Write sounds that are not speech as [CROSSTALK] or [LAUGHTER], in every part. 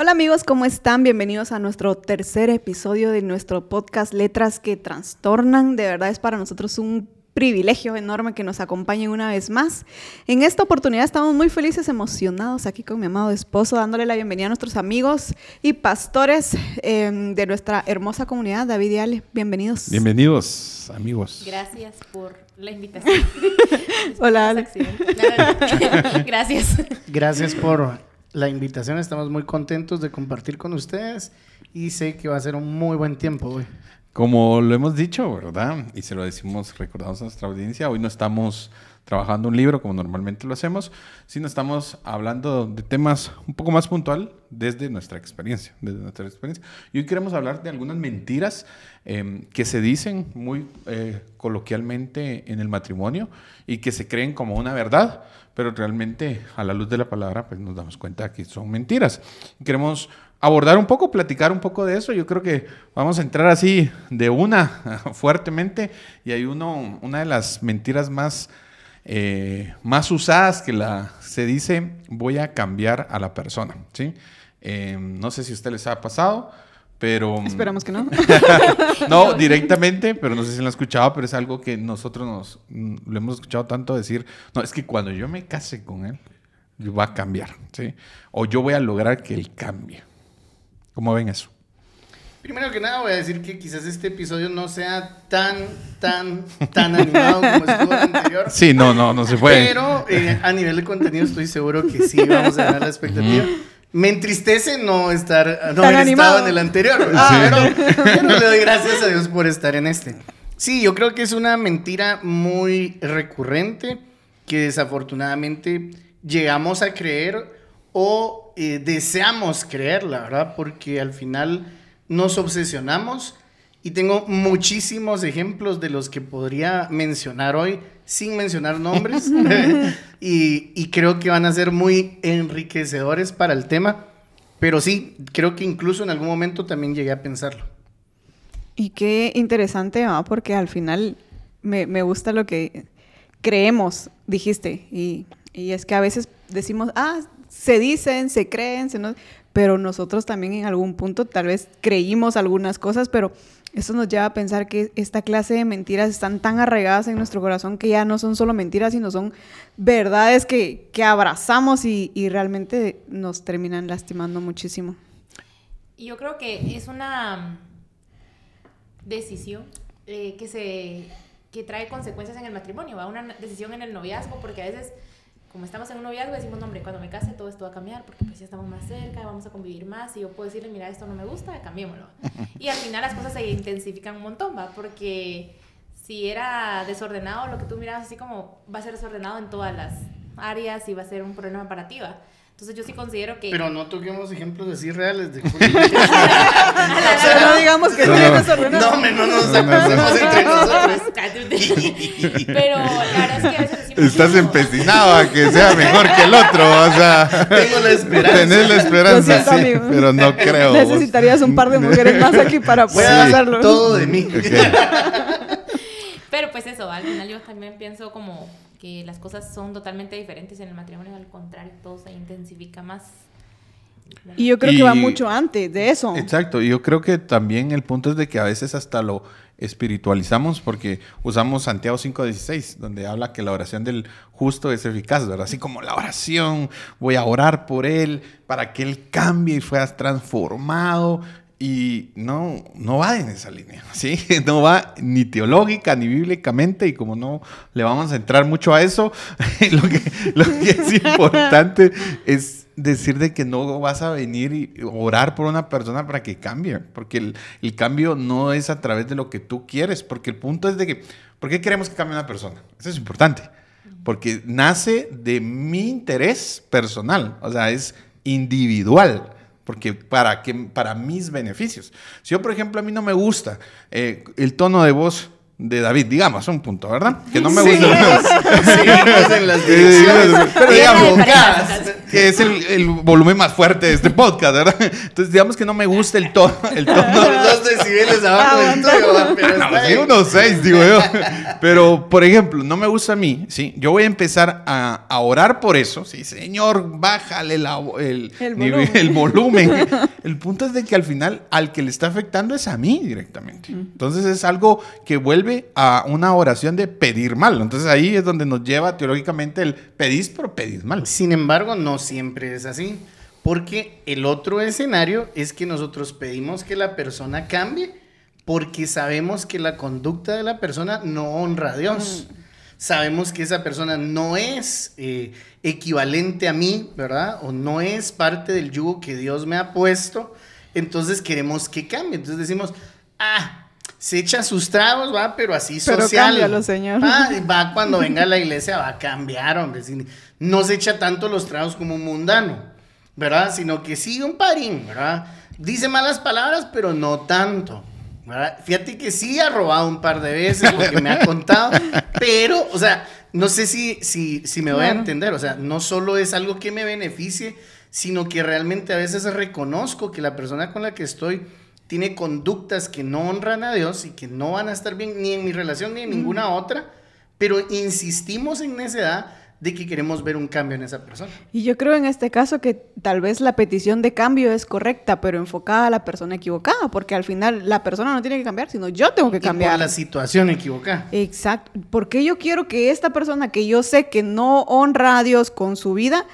Hola amigos, ¿cómo están? Bienvenidos a nuestro tercer episodio de nuestro podcast Letras que Trastornan. De verdad es para nosotros un privilegio enorme que nos acompañen una vez más. En esta oportunidad estamos muy felices, emocionados aquí con mi amado esposo, dándole la bienvenida a nuestros amigos y pastores eh, de nuestra hermosa comunidad, David y Ale. Bienvenidos. Bienvenidos, amigos. Gracias por la invitación. [LAUGHS] Hola, Ale. [LAUGHS] Gracias. Gracias por la invitación. Estamos muy contentos de compartir con ustedes y sé que va a ser un muy buen tiempo hoy. Como lo hemos dicho, ¿verdad? Y se lo decimos, recordamos a nuestra audiencia, hoy no estamos trabajando un libro como normalmente lo hacemos, sino estamos hablando de temas un poco más puntual desde nuestra experiencia, desde nuestra experiencia. Y hoy queremos hablar de algunas mentiras eh, que se dicen muy eh, coloquialmente en el matrimonio y que se creen como una verdad, pero realmente a la luz de la palabra pues nos damos cuenta que son mentiras. Queremos abordar un poco, platicar un poco de eso. Yo creo que vamos a entrar así de una [LAUGHS] fuertemente y hay uno, una de las mentiras más, eh, más usadas que la, se dice voy a cambiar a la persona. ¿sí? Eh, no sé si a usted les ha pasado. Pero. Esperamos que no. [LAUGHS] no, directamente, pero no sé si lo han escuchado, pero es algo que nosotros nos lo hemos escuchado tanto decir. No, es que cuando yo me case con él, va a cambiar, ¿sí? O yo voy a lograr que él cambie. ¿Cómo ven eso? Primero que nada voy a decir que quizás este episodio no sea tan, tan, tan animado como estuvo el anterior. Sí, no, no, no se puede. Pero eh, a nivel de contenido estoy seguro que sí vamos a ganar la expectativa. Me entristece no estar, no haber animado. estado en el anterior. Ah, pero, pero le doy gracias a Dios por estar en este. Sí, yo creo que es una mentira muy recurrente que desafortunadamente llegamos a creer o eh, deseamos creerla, ¿verdad? Porque al final nos obsesionamos y tengo muchísimos ejemplos de los que podría mencionar hoy sin mencionar nombres [LAUGHS] y, y creo que van a ser muy enriquecedores para el tema, pero sí, creo que incluso en algún momento también llegué a pensarlo. Y qué interesante, ¿no? porque al final me, me gusta lo que creemos, dijiste, y, y es que a veces decimos, ah, se dicen, se creen, se no... pero nosotros también en algún punto tal vez creímos algunas cosas, pero eso nos lleva a pensar que esta clase de mentiras están tan arraigadas en nuestro corazón que ya no son solo mentiras, sino son verdades que, que abrazamos y, y realmente nos terminan lastimando muchísimo. Yo creo que es una decisión eh, que se que trae consecuencias en el matrimonio, ¿va? una decisión en el noviazgo, porque a veces como estamos en un noviazgo, decimos, no, hombre, cuando me case todo esto va a cambiar porque pues ya estamos más cerca, vamos a convivir más y yo puedo decirle, mira, esto no me gusta, cambiémoslo. [LAUGHS] Y al final las cosas se intensifican un montón, ¿va? Porque si era desordenado, lo que tú mirabas así como va a ser desordenado en todas las áreas y va a ser un problema para ti, ¿va? Entonces yo sí considero que... Pero no toquemos ejemplos así reales de... [LAUGHS] [LAUGHS] Pero no digamos que No, no, no. no, hombre, no nos acusemos entre nosotros. Pero la verdad es que a veces decimos... Estás empecinado a que sea mejor que el otro, o sea. Tengo la esperanza. Tenés la esperanza, siento, sí, amigo. pero no creo. vos. Necesitarías un par de mujeres más aquí para poder hacerlo. todo de mí. Pero pues eso, al final yo también pienso como que las cosas son totalmente diferentes en el matrimonio, al contrario, todo se intensifica más. Y yo creo que va mucho antes de eso. Exacto, y yo creo que también el punto es de que a veces hasta lo espiritualizamos porque usamos Santiago 5.16, donde habla que la oración del justo es eficaz, ¿verdad? Así como la oración, voy a orar por él para que él cambie y fueras transformado. Y no, no va en esa línea, [LAUGHS] ¿sí? No va ni teológica ni bíblicamente y como no le vamos a entrar mucho a eso, [LAUGHS] lo que, lo que es [LAUGHS] importante es decir de que no vas a venir y orar por una persona para que cambie, porque el, el cambio no es a través de lo que tú quieres, porque el punto es de que, ¿por qué queremos que cambie una persona? Eso es importante, porque nace de mi interés personal, o sea, es individual. Porque para, que, para mis beneficios. Si yo, por ejemplo, a mí no me gusta eh, el tono de voz de David, digamos, un punto, ¿verdad? Que no me Sí. gusta. Seguimos en las direcciones. pero digamos, que es el, el volumen más fuerte de este podcast, ¿verdad? Entonces, digamos que no me gusta el tono. El tono [LAUGHS] Unos dos decibeles abajo del tuyo, pero no, sí, unos seis, digo yo. [LAUGHS] Pero, por ejemplo, no me gusta a mí, ¿sí? Yo voy a empezar a, a orar por eso, ¿sí? Señor, bájale la- el, El volumen. el volumen. [LAUGHS] El punto es de que al final al que le está afectando es a mí directamente. Entonces es algo que vuelve a una oración de pedir mal. Entonces ahí es donde nos lleva teológicamente el pedís, pero pedís mal. Sin embargo, no siempre es así. Porque el otro escenario es que nosotros pedimos que la persona cambie porque sabemos que la conducta de la persona no honra a Dios. Sabemos que esa persona no es eh, equivalente a mí, ¿verdad? O no es parte del yugo que Dios me ha puesto. Entonces queremos que cambie. Entonces decimos, ah, se echa sus tragos, va, pero así Pero social. cámbialo, señor. Y va cuando venga a la iglesia, va a cambiar, hombre. No se echa tanto los tragos como un mundano, ¿verdad? Sino que sí un parín, ¿verdad? Dice malas palabras, pero no tanto. ¿verdad? Fíjate que sí ha robado un par de veces, porque me ha contado, [LAUGHS] pero, o sea, no sé si, si, si me voy a entender, o sea, no solo es algo que me beneficie, sino que realmente a veces reconozco que la persona con la que estoy tiene conductas que no honran a Dios y que no van a estar bien ni en mi relación ni en ninguna otra, pero insistimos en necedad de que queremos ver un cambio en esa persona. Y yo creo en este caso que tal vez la petición de cambio es correcta, pero enfocada a la persona equivocada, porque al final la persona no tiene que cambiar, sino yo tengo que Y por cambiar. la situación equivocada. Exacto. Porque yo quiero que esta persona que yo sé que no honra a Dios con su vida,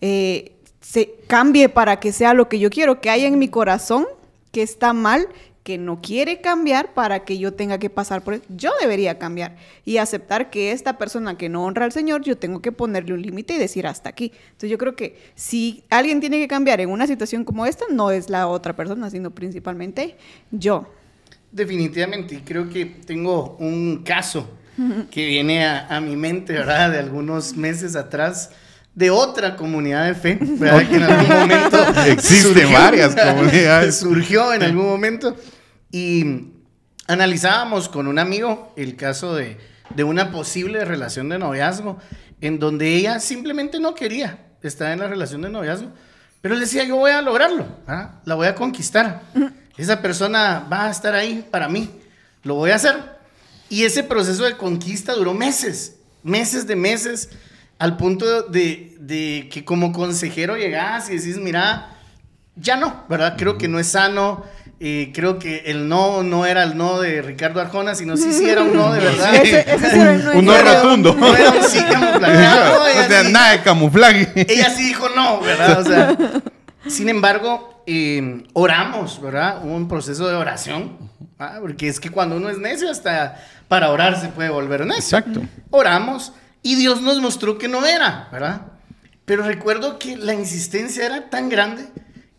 eh, se cambie para que sea lo que yo quiero, que haya en mi corazón que está mal, que no quiere cambiar para que yo tenga que pasar por eso. Yo debería cambiar y aceptar que esta persona que no honra al Señor, yo tengo que ponerle un límite y decir hasta aquí. Entonces yo creo que si alguien tiene que cambiar en una situación como esta, no es la otra persona, sino principalmente yo. Definitivamente, y creo que tengo un caso que viene a, a mi mente, ¿verdad? De algunos meses atrás, de otra comunidad de fe, ¿verdad? Que en algún momento [LAUGHS] Existen varias [LAUGHS] comunidades. Surgió en algún momento y analizábamos con un amigo el caso de, de una posible relación de noviazgo en donde ella simplemente no quería estar en la relación de noviazgo, pero él decía, yo voy a lograrlo, ¿ah? la voy a conquistar. Esa persona va a estar ahí para mí, lo voy a hacer. Y ese proceso de conquista duró meses, meses de meses, al punto de, de que como consejero llegás y decís, mira, ya no, ¿verdad? Creo que no es sano. eh, creo que el no no era el no de Ricardo Arjona, sino sí, sí era un no de [LAUGHS] verdad. Ese- ese sí era el no [LAUGHS] Un no rotundo. No [LAUGHS] era un sí camuflajeado. o ella sea, sí- nada de camuflaje. ella sí dijo no, ¿verdad? O sea, sin embargo, eh, oramos, ¿verdad? Hubo un proceso de oración, porque es que cuando uno es necio, hasta para orar se puede volver necio. Exacto. Oramos y Dios nos mostró que no era, ¿verdad? Pero recuerdo que la insistencia era tan grande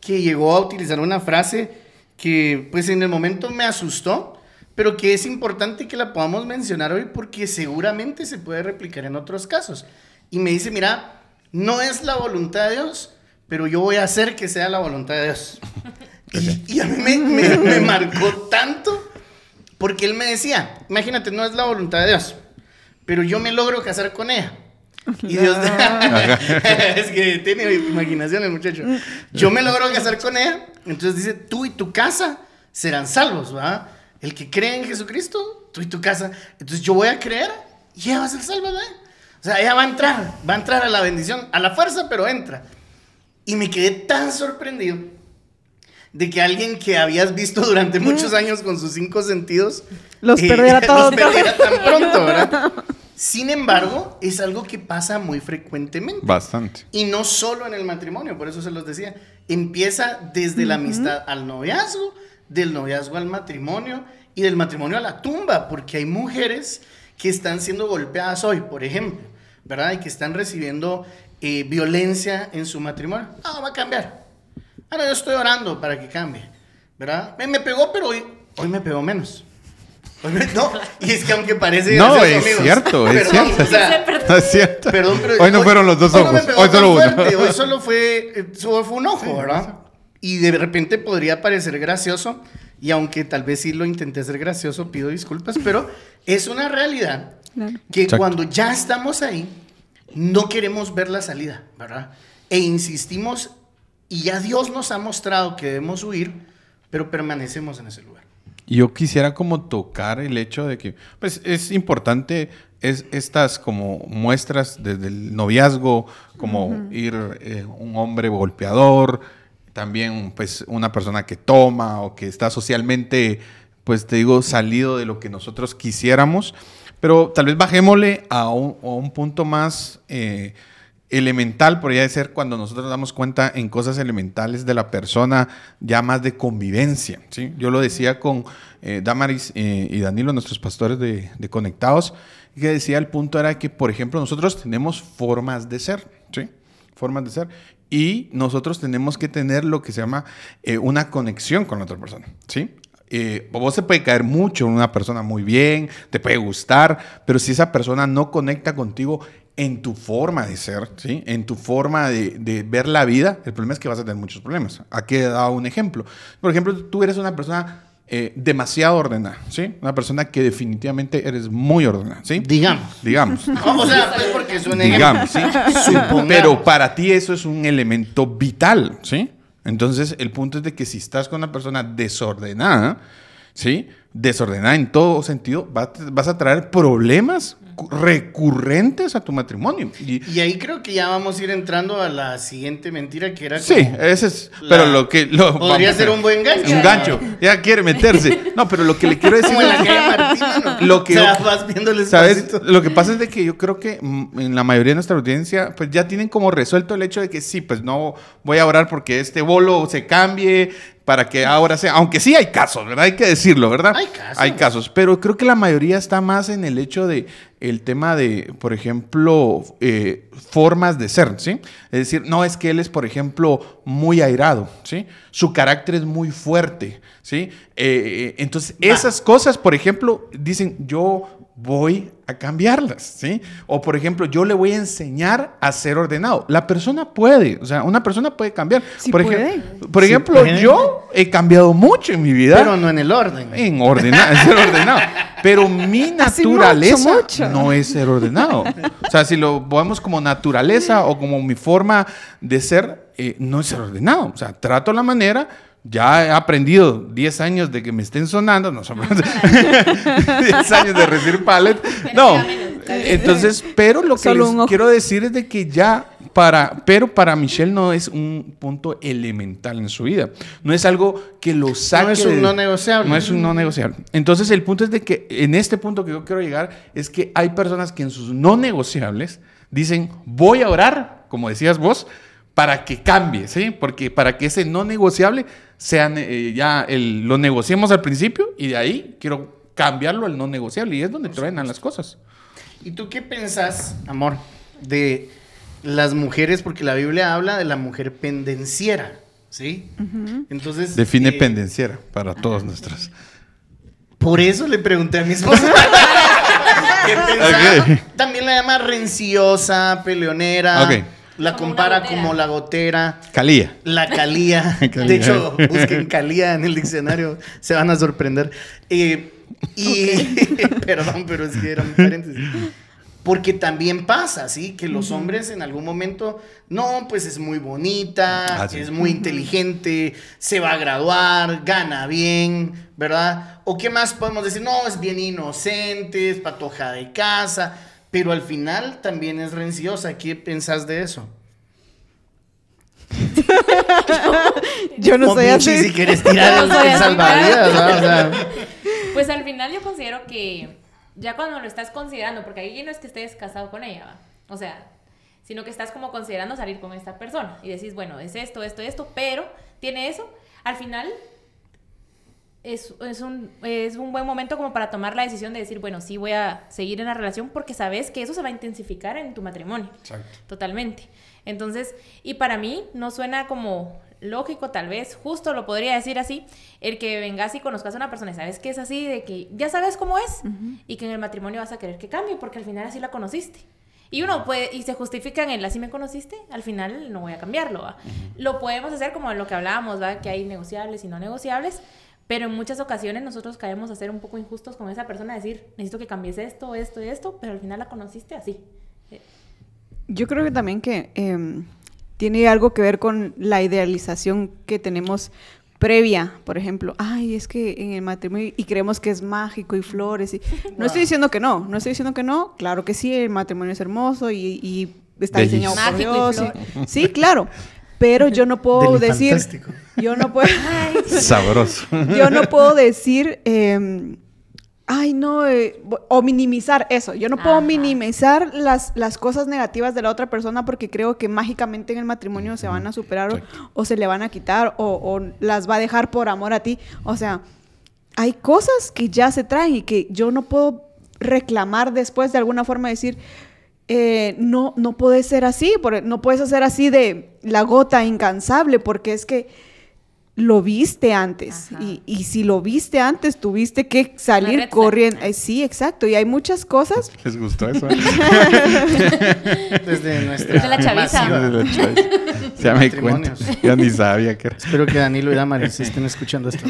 que llegó a utilizar una frase que pues en el momento me asustó, pero que es importante que la podamos mencionar hoy porque seguramente se puede replicar en otros casos. Y me dice, mira, no es la voluntad de Dios, pero yo voy a hacer que sea la voluntad de Dios. [LAUGHS] Y, y a mí me, me- me marcó tanto porque él me decía, imagínate, no es la voluntad de Dios, pero yo me logro casar con ella. [LAUGHS] Y Dios, [LAUGHS] es que tiene imaginación el muchacho. Yo me logro casar con ella, entonces dice, tú y tu casa serán salvos, ¿va? El que cree en Jesucristo, tú y tu casa. Entonces yo voy a creer y ella va a ser salva, ¿va? O sea, ella va a entrar, va a entrar a la bendición, a la fuerza, pero entra. Y me quedé tan sorprendido de que alguien que habías visto durante muchos años con sus cinco sentidos Los eh, perdiera [LAUGHS] todos. los perdiera tan pronto, ¿verdad? [LAUGHS] Sin embargo, es algo que pasa muy frecuentemente. Bastante. Y no solo en el matrimonio, por eso se los decía. Empieza desde la amistad al noviazgo, del noviazgo al matrimonio y del matrimonio a la tumba, porque hay mujeres que están siendo golpeadas hoy, por ejemplo, ¿verdad? Y que están recibiendo eh, violencia en su matrimonio. No, va a cambiar. Ahora yo estoy orando para que cambie, ¿verdad? Me, me pegó, pero hoy, hoy me pegó menos. Hoy me- no, y es que aunque parece No, es amigos, cierto, es perdón, cierto. o sea, No es cierto. Perdón, pero hoy no fueron los dos hoy no ojos, hoy solo uno. fuerte, Hoy solo fue, solo fue un ojo, ¿verdad? Y de repente podría parecer gracioso. Y aunque tal vez sí lo intenté ser gracioso, pido disculpas, pero es una realidad Claro. que Exacto. cuando ya estamos ahí, no queremos ver la salida, ¿verdad? E insistimos y ya Dios nos ha mostrado que debemos huir, pero permanecemos en ese lugar. Yo quisiera como tocar el hecho de que, pues es importante es estas como muestras desde el noviazgo, como ir eh, un hombre golpeador, también pues una persona que toma o que está socialmente, pues te digo, salido de lo que nosotros quisiéramos, pero tal vez bajémosle a un, a un punto más... eh, elemental podría ser cuando nosotros nos damos cuenta en cosas elementales de la persona, ya más de convivencia. ¿sí? Yo lo decía con eh, Damaris eh, y Danilo, nuestros pastores de, de Conectados, que decía el punto era que, por ejemplo, nosotros tenemos formas de ser, ¿sí? Formas de ser. Y nosotros tenemos que tener lo que se llama eh, una conexión con la otra persona, ¿sí? Eh, vos se puede caer mucho una persona muy bien, te puede gustar, pero si esa persona no conecta contigo en tu forma de ser, ¿sí? en tu forma de, de ver la vida, el problema es que vas a tener muchos problemas. Aquí he dado un ejemplo. Por ejemplo, tú eres una persona eh, demasiado ordenada, ¿sí? Una persona que definitivamente eres muy ordenada, ¿sí? Digamos. Digamos. O sea, pues porque es un Digamos. ¿sí? [LAUGHS] Pero para ti eso es un elemento vital, ¿sí? Entonces, el punto es de que si estás con una persona desordenada, ¿sí? Desordenada en todo sentido, va- vas a traer problemas recurrentes a tu matrimonio. Y, Y ahí creo que ya vamos a ir entrando a la siguiente mentira que era sí, ese es. la- Pero lo que. Lo, Podría vamos- ser un buen gancho. Un gancho. Ya quiere meterse. No, pero lo que le quiero [LAUGHS] decir. [LAUGHS] Lo que o sea, yo- vas viéndole ¿Sabes? despacito. Lo que pasa es de que yo creo que mm, en la mayoría de nuestra audiencia, pues ya tienen como resuelto el hecho de que sí, pues no voy a orar porque este bolo se cambie para que ahora sea, aunque sí hay casos, ¿verdad? Hay que decirlo, ¿verdad? Hay casos. Hay casos, pero creo que la mayoría está más en el hecho de el tema de, por ejemplo, eh, formas de ser, ¿sí? Es decir, no es que él es, por ejemplo, muy airado, ¿sí? Su carácter es muy fuerte, ¿sí? Eh, eh, entonces, esas cosas, por ejemplo, dicen, yo voy a cambiarlas, ¿sí? O por ejemplo, yo le voy a enseñar a ser ordenado. La persona puede, o sea, una persona puede cambiar. Sí por puede. ejemplo, por Sí ejemplo, puede. yo he cambiado mucho en mi vida. Pero no en el orden. en ordenado, ser ordenado. Pero mi naturaleza mucho, mucho. no es ser ordenado. O sea, si lo vemos como naturaleza o como mi forma de ser, eh, no es ser ordenado. O sea, trato la manera. Ya he aprendido 10 años de que me estén sonando, no son 10 [LAUGHS] años de recibir pallet. No. Entonces, pero lo que les quiero decir es de que ya para, pero para Michelle no es un punto elemental en su vida. No es algo que lo saque. es un de- no negociable. No es un no negociable. Entonces, el punto es de que en este punto que yo quiero llegar es que hay personas que en sus no negociables dicen, voy a orar, como decías vos, para que cambie, ¿sí? Porque para que ese no negociable sea eh, ya el, lo negociemos al principio y de ahí quiero cambiarlo al no negociable y es donde truenan las cosas. ¿Y tú qué pensás, amor, de las mujeres? Porque la Biblia habla de la mujer pendenciera, ¿sí? Entonces... Define eh, pendenciera para todos nuestros. Por eso le pregunté a mi esposa. [LAUGHS] ¿Qué. También la llama renciosa, peleonera. Ok. La Como compara como la gotera. Calía. La calía. [LAUGHS] Calía. De hecho, busquen calía en el diccionario. Se van a sorprender. Eh, y, [LAUGHS] perdón, pero es que era un paréntesis. Porque también pasa, ¿sí? Que los hombres en algún momento, no, pues es muy bonita, Ah, sí. es muy inteligente, se va a graduar, gana bien, ¿verdad? O qué más podemos decir, no, es bien inocente, es patoja de casa, pero al final también es renciosa. ¿Qué pensás de eso? [LAUGHS] Yo no soy así. si quieres tirar [LAUGHS] No el salvavidas, ¿verdad? O sea, Pues al final yo considero que ya cuando lo estás considerando, porque ahí no es que estés casado con ella, ¿va? o sea, sino que estás como considerando salir con esta persona y decís, bueno, es esto, esto, esto, pero tiene eso, al final es, es, un, es un buen momento como para tomar la decisión de decir, bueno, sí voy a seguir en la relación porque sabes que eso se va a intensificar en tu matrimonio. Totalmente. Entonces, y para mí no suena como lógico, tal vez, justo lo podría decir así, el que vengas y conozcas a una persona y sabes que es así, de que ya sabes cómo es y que en el matrimonio vas a querer que cambie porque al final así la conociste. Y uno puede, y se justifica en el así me conociste, al final no voy a cambiarlo. ¿va? Lo podemos hacer como lo que hablábamos, ¿va? que hay negociables y no negociables, Pero en muchas ocasiones nosotros caemos a ser un poco injustos con esa persona, decir, necesito que cambies esto, esto y esto, pero al final la conociste así. Eh, Yo creo que también que em, tiene algo que ver con la idealización que tenemos previa, por ejemplo, ay, es que en el matrimonio y creemos que es mágico y flores y [LAUGHS] no estoy diciendo que no, no estoy diciendo que no, claro que sí, el matrimonio es hermoso y, y está diseñado por Dios, y- sí, claro, pero yo no puedo Deli decir, fantástico. yo no puedo, [LAUGHS] Sabroso. yo no puedo decir, em, ay, no, eh, o minimizar eso. Yo no puedo Ajá. minimizar las, las cosas negativas de la otra persona porque creo que mágicamente en el matrimonio se van a superar o, se le van a quitar o, o las va a dejar por amor a ti. O sea, hay cosas que ya se traen y que yo no puedo reclamar después de alguna forma decir, eh, no, no puede ser así, no puedes hacer así de la gota incansable, porque es que lo viste antes. Y, y si lo viste antes, tuviste que salir corriendo. Eh, sí, exacto. Y hay muchas cosas. [LAUGHS] ¿Les gustó eso? [LAUGHS] Desde nuestra De la chaviza. masiva. [LAUGHS] ya me. Matrimonios. Ya ni sabía que era. Espero que Danilo y Damaris estén escuchando esto.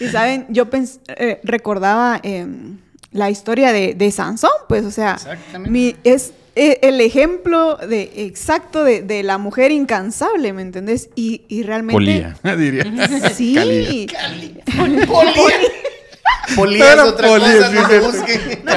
Y saben, yo pens- eh, recordaba em, la historia de, de Sansón, pues, o sea, mi- es eh, el ejemplo de exacto de, de la mujer incansable, ¿me entendés? Y, y realmente. Polía, [LAUGHS] diría. [LAUGHS] Sí. Calía. Polía. Polía es otra polía, cosa, sí, no sí. lo busquen. [LAUGHS]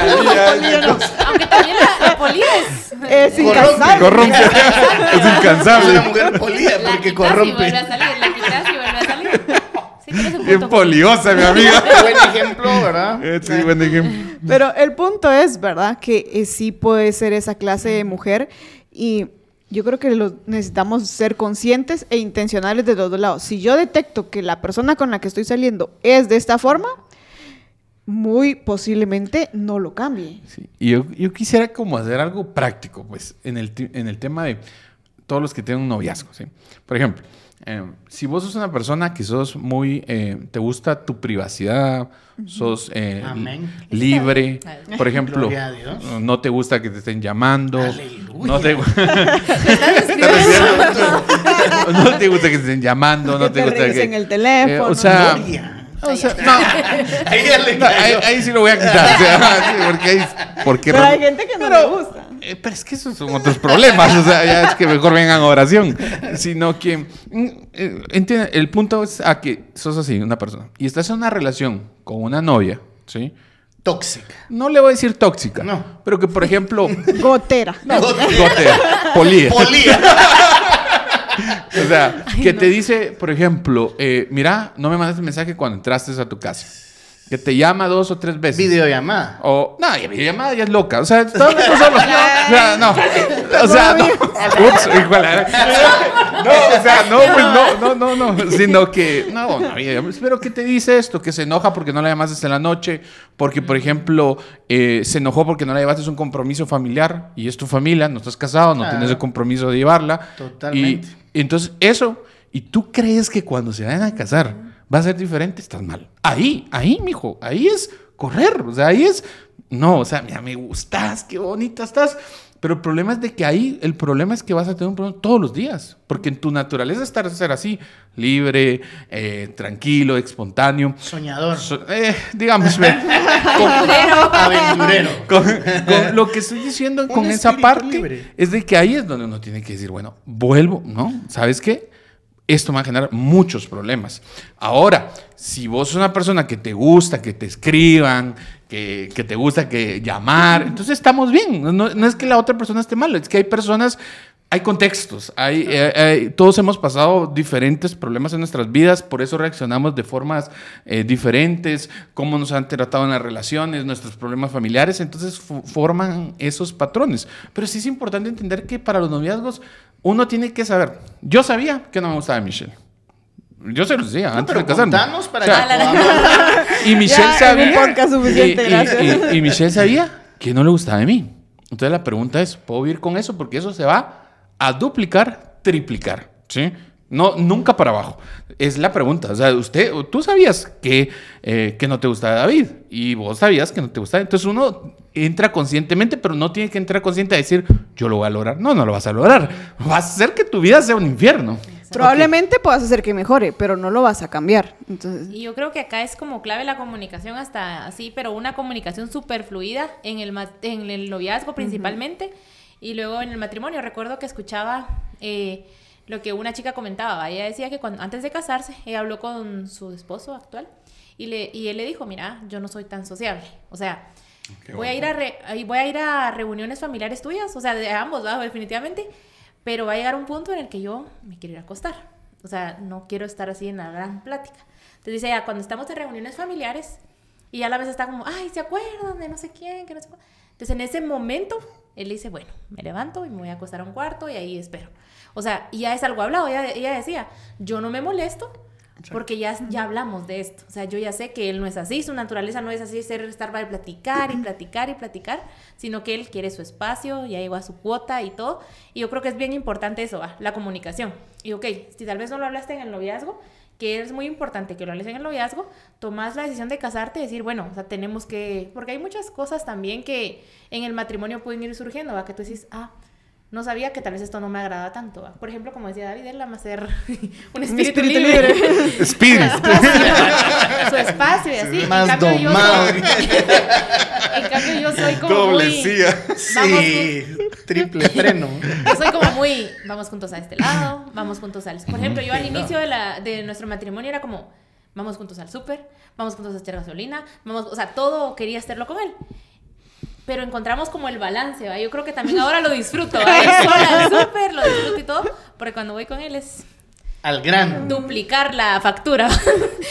Aunque también la, la polía es... Es Corrompe. incansable. Corrompe. es Es una incansable. mujer polía La porque quitas y vuelve corrompe. a salir, la quitas y vuelve a salir. Sí, un Bien poliosa, mi amiga. [LAUGHS] Buen ejemplo, ¿verdad? Eh, Sí, buen ejemplo. Pero el punto es, ¿verdad? Que eh, sí puede ser esa clase de mujer y yo creo que lo- necesitamos ser conscientes e intencionales de los dos lados. Si yo detecto que la persona con la que estoy saliendo es de esta forma, muy posiblemente no lo cambie. Sí, Y yo, yo quisiera como hacer algo práctico, pues, en el, en el tema de todos los que tienen un noviazgo, ¿sí? Por ejemplo, eh, si vos sos una persona que sos muy, eh, te gusta tu privacidad, sos eh, Amén. libre, por ejemplo, no te gusta que te estén llamando, Aleluya. no te, [LAUGHS] no te gusta que te estén llamando, no te, te gusta que... el teléfono. Eh, o sea, o sea, no, [LAUGHS] Ahí ahí, ahí sí lo voy a quitar, o sea, [LAUGHS] sí, porque ahí, porque Pero hay gente que no Pero- le gusta. Eh, pero es que esos son otros problemas, o sea, ya es que mejor vengan a oración. Sino que, mm, eh, entiende, el punto es a que sos así, una persona, y estás en una relación con una novia, ¿sí? Tóxica. No le voy a decir tóxica, No. pero que, por ejemplo, [LAUGHS] Gotera. gotea, polía. Polía. [LAUGHS] O sea, que te dice, por ejemplo, eh, mira, no me mandaste mensaje cuando entraste a tu casa. Que te llama dos o tres veces. Videollamada. O, no, y videollamada ya es loca. O sea, eso solo. O sea, no. O sea, no. [LAUGHS] Ups, igual. No, o sea, no, pues no, no, no, no. Sino que, no, no, pero ¿qué te dice esto? Que se enoja porque no la llamaste en la noche. Porque, por ejemplo, eh, se enojó porque no la llevaste a un compromiso familiar. Y es tu familia, no estás casado, no tienes el compromiso de llevarla. Totalmente. Y entonces, eso. Y tú crees que cuando se vayan a casar va a ser diferente, estás mal. Ahí, ahí, mijo, ahí es correr. O sea, ahí es. No, o sea, mira, me gustas, qué bonita estás. Pero el problema es de que ahí, el problema es que vas a tener un problema todos los días. Porque en tu naturaleza estar ser así, libre, eh, tranquilo, espontáneo. Soñador. So- eh, digamos, [LAUGHS] con- Aventurero. con, con lo que estoy diciendo Un con esa parte libre. es de que ahí es donde uno tiene que decir, bueno, vuelvo, ¿no? ¿Sabes qué? Esto va a generar muchos problemas. Ahora, si vos sos una persona que te gusta que te escriban, que, que te gusta que llamar, entonces estamos bien. No, es que la otra persona esté mal, es que hay personas, hay contextos, hay, eh, eh, todos hemos pasado diferentes problemas en nuestras vidas, por eso reaccionamos de formas eh, diferentes, cómo nos han tratado en las relaciones, nuestros problemas familiares, entonces fo- forman esos patrones. Pero sí es importante entender que para los noviazgos uno tiene que saber. Yo sabía que no me gustaba Michelle. Yo se lo decía antes pero de casarme. para O sea, que y Michelle Ya, sabía. un podcast suficiente, y- y- gracias. Y, y Michelle sabía que no le gustaba de mí. Entonces la pregunta es: ¿puedo vivir con eso? Porque eso se va a duplicar, triplicar. ¿Sí? No, nunca para abajo. Es la pregunta. O sea, usted, tú sabías que, eh, que no te gustaba David y vos sabías que no te gustaba. Entonces uno entra conscientemente, pero no tiene que entrar consciente a decir, yo lo voy a lograr. No, no lo vas a lograr. Va a hacer que tu vida sea un infierno. Probablemente puedas hacer que mejore, pero no lo vas a cambiar. Entonces, Y yo creo que acá es como clave la comunicación hasta así, pero una comunicación súper fluida en el, en el noviazgo principalmente y luego en el matrimonio. Recuerdo que escuchaba eh, lo que una chica comentaba. Ella decía que cuando, antes de casarse, ella habló con su esposo actual y, le, y él le dijo, mira, yo no soy tan sociable. O sea, Qué voy a, ir a re- voy a ir a reuniones familiares tuyas, o sea, de ambos, ¿va? definitivamente, pero va a llegar un punto en el que yo me quiero ir a acostar. O sea, no quiero estar así en la gran plática. Entonces dice ella, cuando estamos en reuniones familiares y ya la vez está como, ay, ¿se acuerdan de no sé quién? Que no sé cuál?". Entonces en ese momento él dice, bueno, me levanto y me voy a acostar a un cuarto y ahí espero. O sea, ya es algo hablado. Ella, ella decía, yo no me molesto porque ya, ya hablamos de esto. O sea, yo ya sé que él no es así, su naturaleza no es así, ser estar para platicar y platicar y platicar, sino que él quiere su espacio, ya llegó a su cuota y todo. Y yo creo que es bien importante eso, ¿va? la comunicación. Y ok, si tal vez no lo hablaste en el noviazgo, que es muy importante que lo hables en el noviazgo, tomas la decisión de casarte y decir, bueno, o sea, tenemos que, porque hay muchas cosas también que en el matrimonio pueden ir surgiendo, ¿va? Que tú dices, ah, no sabía que tal vez esto no me agrada tanto. ¿va? Por ejemplo, como decía David, él ama ser [LAUGHS] un espíritu, espíritu libre. [LAUGHS] Su espacio y así. En cambio, yo soy- [LAUGHS] en cambio, yo soy como Doble muy... silla. Vamos Sí, triple freno. yo soy como muy, vamos juntos a este lado, vamos juntos al... Por ejemplo, yo al inicio de, la, de nuestro matrimonio era como, vamos juntos al súper, vamos juntos a echar gasolina, vamos, o sea, todo quería hacerlo con él. Pero encontramos como el balance, ¿va? Yo creo que también ahora lo disfruto, ¿va? Sola [LAUGHS] súper, lo disfruto y todo, porque cuando voy con él es Al grano. duplicar la factura. [LAUGHS] [LAUGHS]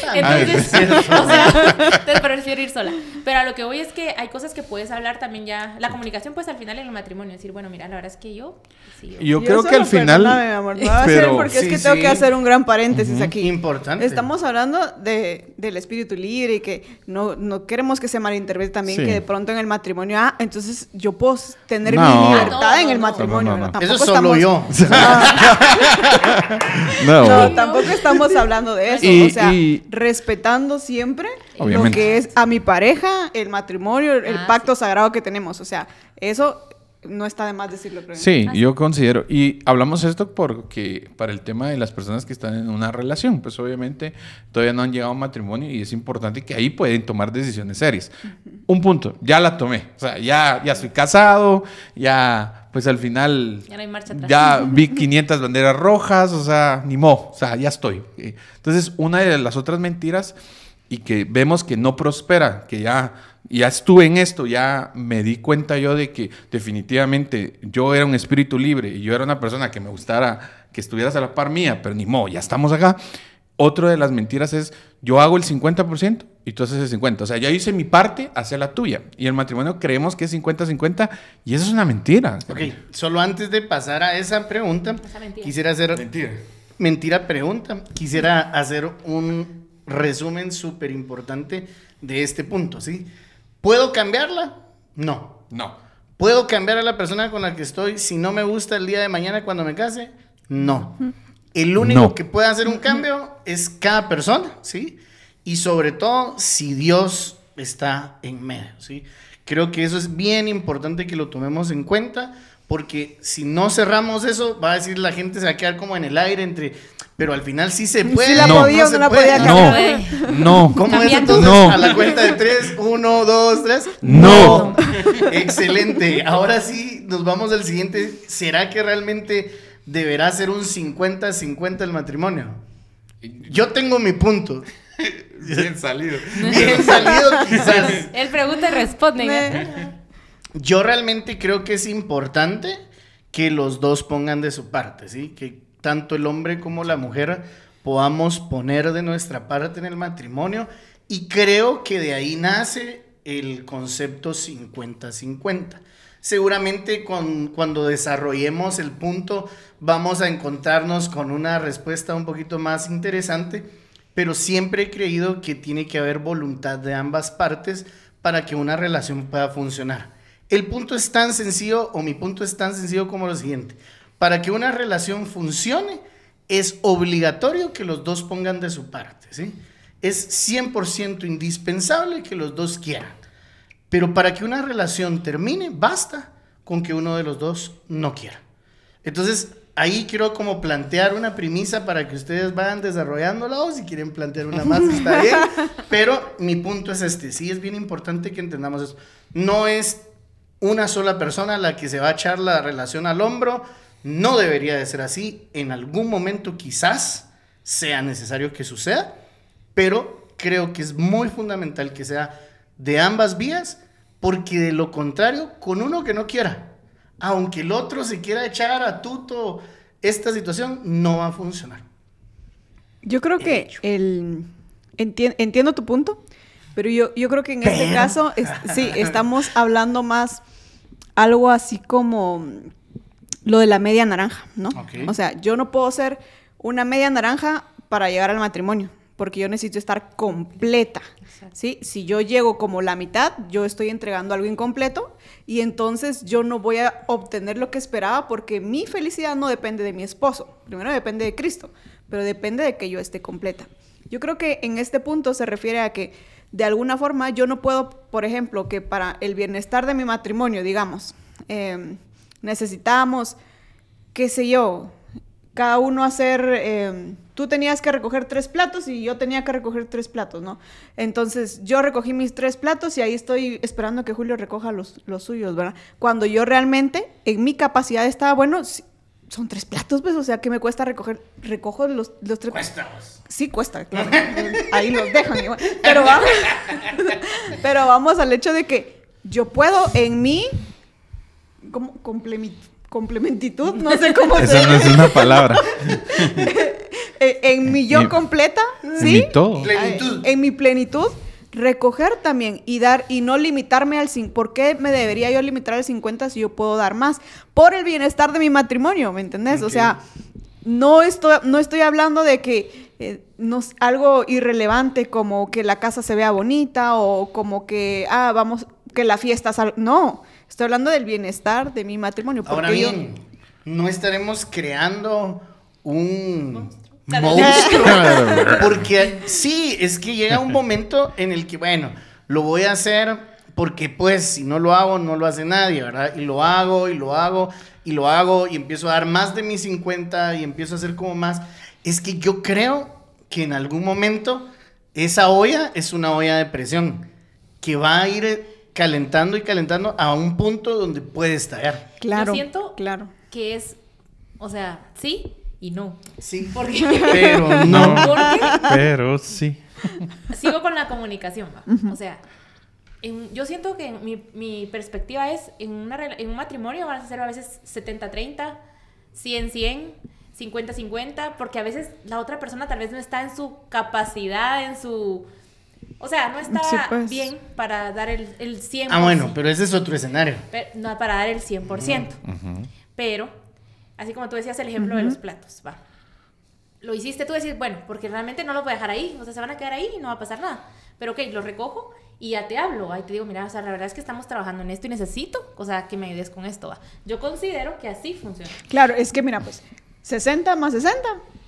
Ah, Entonces, es o sea, entonces [LAUGHS] prefiero ir sola. Pero a lo que voy es que hay cosas que puedes hablar también ya. La comunicación, pues al final en el matrimonio, decir, bueno, mira, la verdad es que yo. sí, yo- Yo creo que al final. mi amor, voy a hacer pero- porque es Sí, que tengo que hacer un gran paréntesis aquí. Importante. Estamos hablando de, del espíritu libre y que no, no queremos que se malinterprete también Sí. que de pronto en el matrimonio, ah, entonces yo puedo tener No. mi libertad No, no, en el no. matrimonio. No, no, no. Eso solo estamos- yo. No, No, tampoco estamos hablando de eso. Y- o sea, y- respetando siempre lo que es a mi pareja, el matrimonio, el Ah, pacto sagrado que tenemos. O sea, eso no está de más decirlo, creo. Sí, Ah, yo considero. Y hablamos esto porque para el tema de las personas que están en una relación, pues obviamente todavía no han llegado a un matrimonio y es importante que ahí pueden tomar decisiones serias. Un punto, ya la tomé. O sea, ya, ya estoy casado, ya, pues al final... Ya no hay marcha atrás. Ya vi 500 banderas rojas, o sea, ni mo, o sea, ya estoy. Entonces, una de las otras mentiras y que vemos que no prospera, que ya, ya estuve en esto, ya me di cuenta yo de que definitivamente yo era un espíritu libre y yo era una persona que me gustara, que estuvieras a la par mía, pero ni mo, ya estamos acá. Otra de las mentiras es, yo hago el 50% y tú haces el 50%. O sea, ya hice mi parte, hace la tuya. Y el matrimonio creemos que es 50-50 y eso es una mentira. Ok, solo antes de pasar a esa pregunta, Esa mentira. quisiera hacer Mentira. mentira pregunta. Quisiera hacer un resumen súper importante de este punto, ¿sí? ¿Puedo cambiarla? No. No. ¿Puedo cambiar a la persona con la que estoy si no me gusta el día de mañana cuando me case? No. El único No. que puede hacer un cambio es cada persona, ¿sí? Y sobre todo si Dios está en medio, ¿sí? Creo que eso es bien importante que lo tomemos en cuenta porque si no cerramos eso, va a decir la gente se va a quedar como en el aire entre, pero al final sí se puede. la No. podía o se no la puede. podía No, cambiar. no. ¿Cómo es entonces? No. A la cuenta de tres, uno, dos, tres. No. Excelente. Ahora sí, nos vamos al siguiente. ¿Será que realmente deberá ser un 50-50 el matrimonio? Yo tengo mi punto. [LAUGHS] Bien salido. Bien [LAUGHS] salido, quizás. Él pregunta y responde. Yo realmente creo que es importante que los dos pongan de su parte, ¿sí? Que tanto el hombre como la mujer podamos poner de nuestra parte en el matrimonio y creo que de ahí nace el concepto 50-50. Seguramente con- cuando desarrollemos el punto vamos a encontrarnos con una respuesta un poquito más interesante, pero siempre he creído que tiene que haber voluntad de ambas partes para que una relación pueda funcionar. El punto es tan sencillo, o mi punto es tan sencillo como lo siguiente. Para que una relación funcione, es obligatorio que los dos pongan de su parte, ¿sí? Es 100% indispensable que los dos quieran. Pero para que una relación termine, basta con que uno de los dos no quiera. Entonces, ahí quiero como plantear una premisa para que ustedes vayan desarrollándola o si quieren plantear una más está bien. [LAUGHS] Pero mi punto es este, sí es bien importante que entendamos eso. No es una sola persona la que se va a echar la relación al hombro. No debería de ser así. En algún momento quizás sea necesario que suceda, pero creo que es muy fundamental que sea de ambas vías, porque de lo contrario, con uno que no quiera, aunque el otro se quiera echar a tuto esta situación, no va a funcionar. Yo creo que el... entiendo tu punto, pero yo, yo creo que en este caso, sí, estamos hablando más algo así como lo de la media naranja, ¿no? O sea, yo no puedo ser una media naranja para llegar al matrimonio, porque yo necesito estar completa, ¿sí? Si yo llego como la mitad, yo estoy entregando algo incompleto y entonces yo no voy a obtener lo que esperaba porque mi felicidad no depende de mi esposo, primero depende de Cristo, pero depende de que yo esté completa. Yo creo que en este punto se refiere a que de alguna forma yo no puedo, por ejemplo, que para el bienestar de mi matrimonio, digamos, em, necesitamos, qué sé yo, cada uno hacer, em, tú tenías que recoger tres platos y yo tenía que recoger tres platos, ¿no? Entonces yo recogí mis tres platos y ahí estoy esperando que Julio recoja los, los suyos, ¿verdad? Cuando yo realmente en mi capacidad estaba, bueno, son tres platos, pues, o sea, que me cuesta recoger, recojo los, los tres. Cuesta. Sí, cuesta, claro. Ahí los dejan igual. Pero vamos, [LAUGHS] pero vamos al hecho de que yo puedo en mi como complementitud, no sé cómo Esa no es una palabra. [LAUGHS] en, mi yo completa, ¿sí? En mi todo. Plenitud. En mi plenitud recoger también y dar y no limitarme al 50. ¿Por qué me debería yo limitar al 50 si yo puedo dar más? Por el bienestar de mi matrimonio, ¿me entendés? O sea, no estoy, no estoy hablando de que eh, no, algo irrelevante como que la casa se vea bonita o como que, ah, vamos, que la fiesta sal No, estoy hablando del bienestar de mi matrimonio. Ahora bien, no estaremos creando un [LAUGHS] porque sí, es que llega un momento en el que, bueno, lo voy a hacer porque pues si no lo hago, no lo hace nadie, ¿verdad? Y lo hago y lo hago y lo hago y empiezo a dar más de mis 50 y empiezo a hacer como más. Es que yo creo que en algún momento esa olla es una olla de presión que va a ir calentando y calentando a un punto donde puede estallar. Claro. Yo siento claro. que es, o sea, sí, y no. Sí. ¿Por Pero [LAUGHS] no. ¿Por qué? Pero sí. Sigo con la comunicación. O sea, yo siento que mi, mi perspectiva es, en, una, en un matrimonio van a ser a veces 70-30, 100-100, 50-50, porque a veces la otra persona tal vez no está en su capacidad, en su... O sea, no está pues. bien para dar el, el 100%. Ah, bueno, pero ese es otro escenario. no para dar el 100%. Pero Así como tú decías el ejemplo de los platos, va. Lo hiciste tú decir, bueno, porque realmente no los voy a dejar ahí, o sea, se van a quedar ahí y no va a pasar nada. Pero ok, los recojo y ya te hablo, ahí te digo, mira, o sea, la verdad es que estamos trabajando en esto y necesito, o sea, que me ayudes con esto. Va. Yo considero que así funciona. Claro, es que mira, pues, 60 más 60.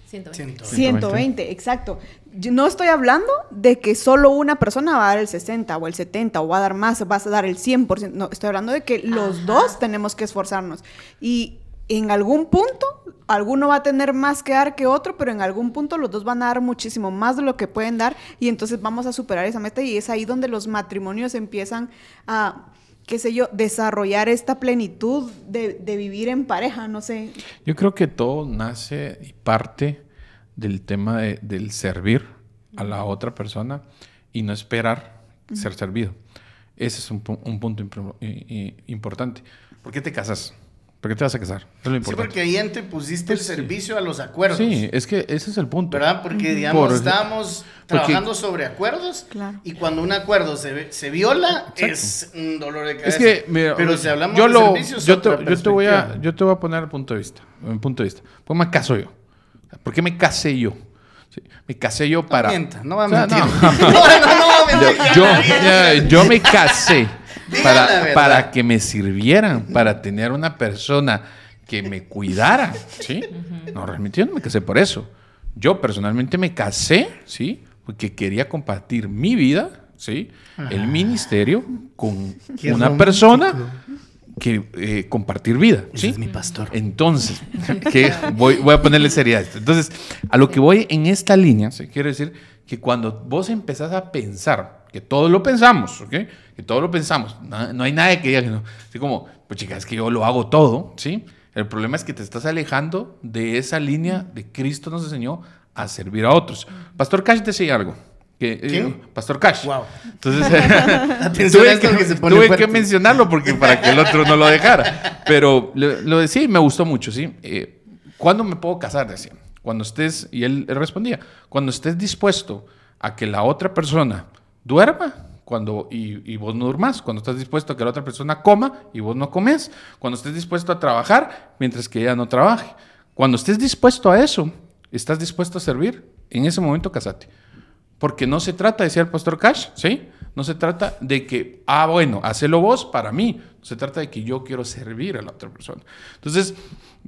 120. 120. exacto. Yo no estoy hablando de que solo una persona va a dar el 60 o el 70 o va a dar más, vas a dar el 100%. No, estoy hablando de que los dos tenemos que esforzarnos. Y en algún punto, alguno va a tener más que dar que otro, pero en algún punto los dos van a dar muchísimo más de lo que pueden dar y entonces vamos a superar esa meta y es ahí donde los matrimonios empiezan a, qué sé yo, desarrollar esta plenitud de, vivir en pareja, no sé. Yo creo que todo nace y parte del tema del servir a la otra persona y no esperar ser servido. Ese es un, punto importante. ¿Por qué te casas? ¿Por qué te vas a casar? Es lo importante. Sí, porque ahí antes pusiste el pues servicio a los acuerdos. Sí, es que ese es el punto. ¿Verdad? Porque, digamos, estábamos trabajando sobre acuerdos y cuando un acuerdo se, se viola es un dolor de cabeza. Es que, mira, Pero si hablamos yo de lo, servicios, yo te, yo te, voy a, yo te voy a poner el punto de vista. Mi punto de vista. ¿Por qué me caso yo? ¿Por qué me casé yo? Me casé yo para... No mienta, [LAUGHS] no va a mentir. no, no, no, no, yo, yo me casé [LAUGHS] para, para que me sirvieran, para tener una persona que me cuidara, ¿sí? No, realmente yo no me casé por eso. Yo personalmente me casé, ¿sí? Porque quería compartir mi vida, ¿sí? El ministerio con una persona que eh, compartir vida. ¿sí? es mi pastor. Entonces, [LAUGHS] que voy, voy a ponerle seriedad a esto. Entonces, a lo que voy en esta línea, ¿sí? quiero decir que cuando vos empezás a pensar, que todos lo pensamos, ¿ok? Que todos lo pensamos, no, no hay nadie que diga que no. Así como, pues chicas, es que yo lo hago todo, ¿sí? El problema es que te estás alejando de esa línea de Cristo nos enseñó a servir a otros. Pastor Cash decía algo. Que, eh. Pastor Cash. Wow. Entonces, [LAUGHS] [LAUGHS] tuve, que, que se pone tuve fuerte. que mencionarlo porque para que el otro no lo dejara. Pero lo, lo decía y me gustó mucho, ¿sí? Eh, ¿Cuándo me puedo casar? Decía. Cuando estés, y él respondía, cuando estés dispuesto a que la otra persona duerma cuando, y, y vos no durmas, cuando estás dispuesto a que la otra persona coma y vos no comes, cuando estés dispuesto a trabajar mientras que ella no trabaje. Cuando estés dispuesto a eso, estás dispuesto a servir, en ese momento casate. Porque no se trata, decía el pastor Cash, ¿sí? No se trata de que, ah, bueno, hacelo vos para mí. Se trata de que yo quiero servir a la otra persona. Entonces,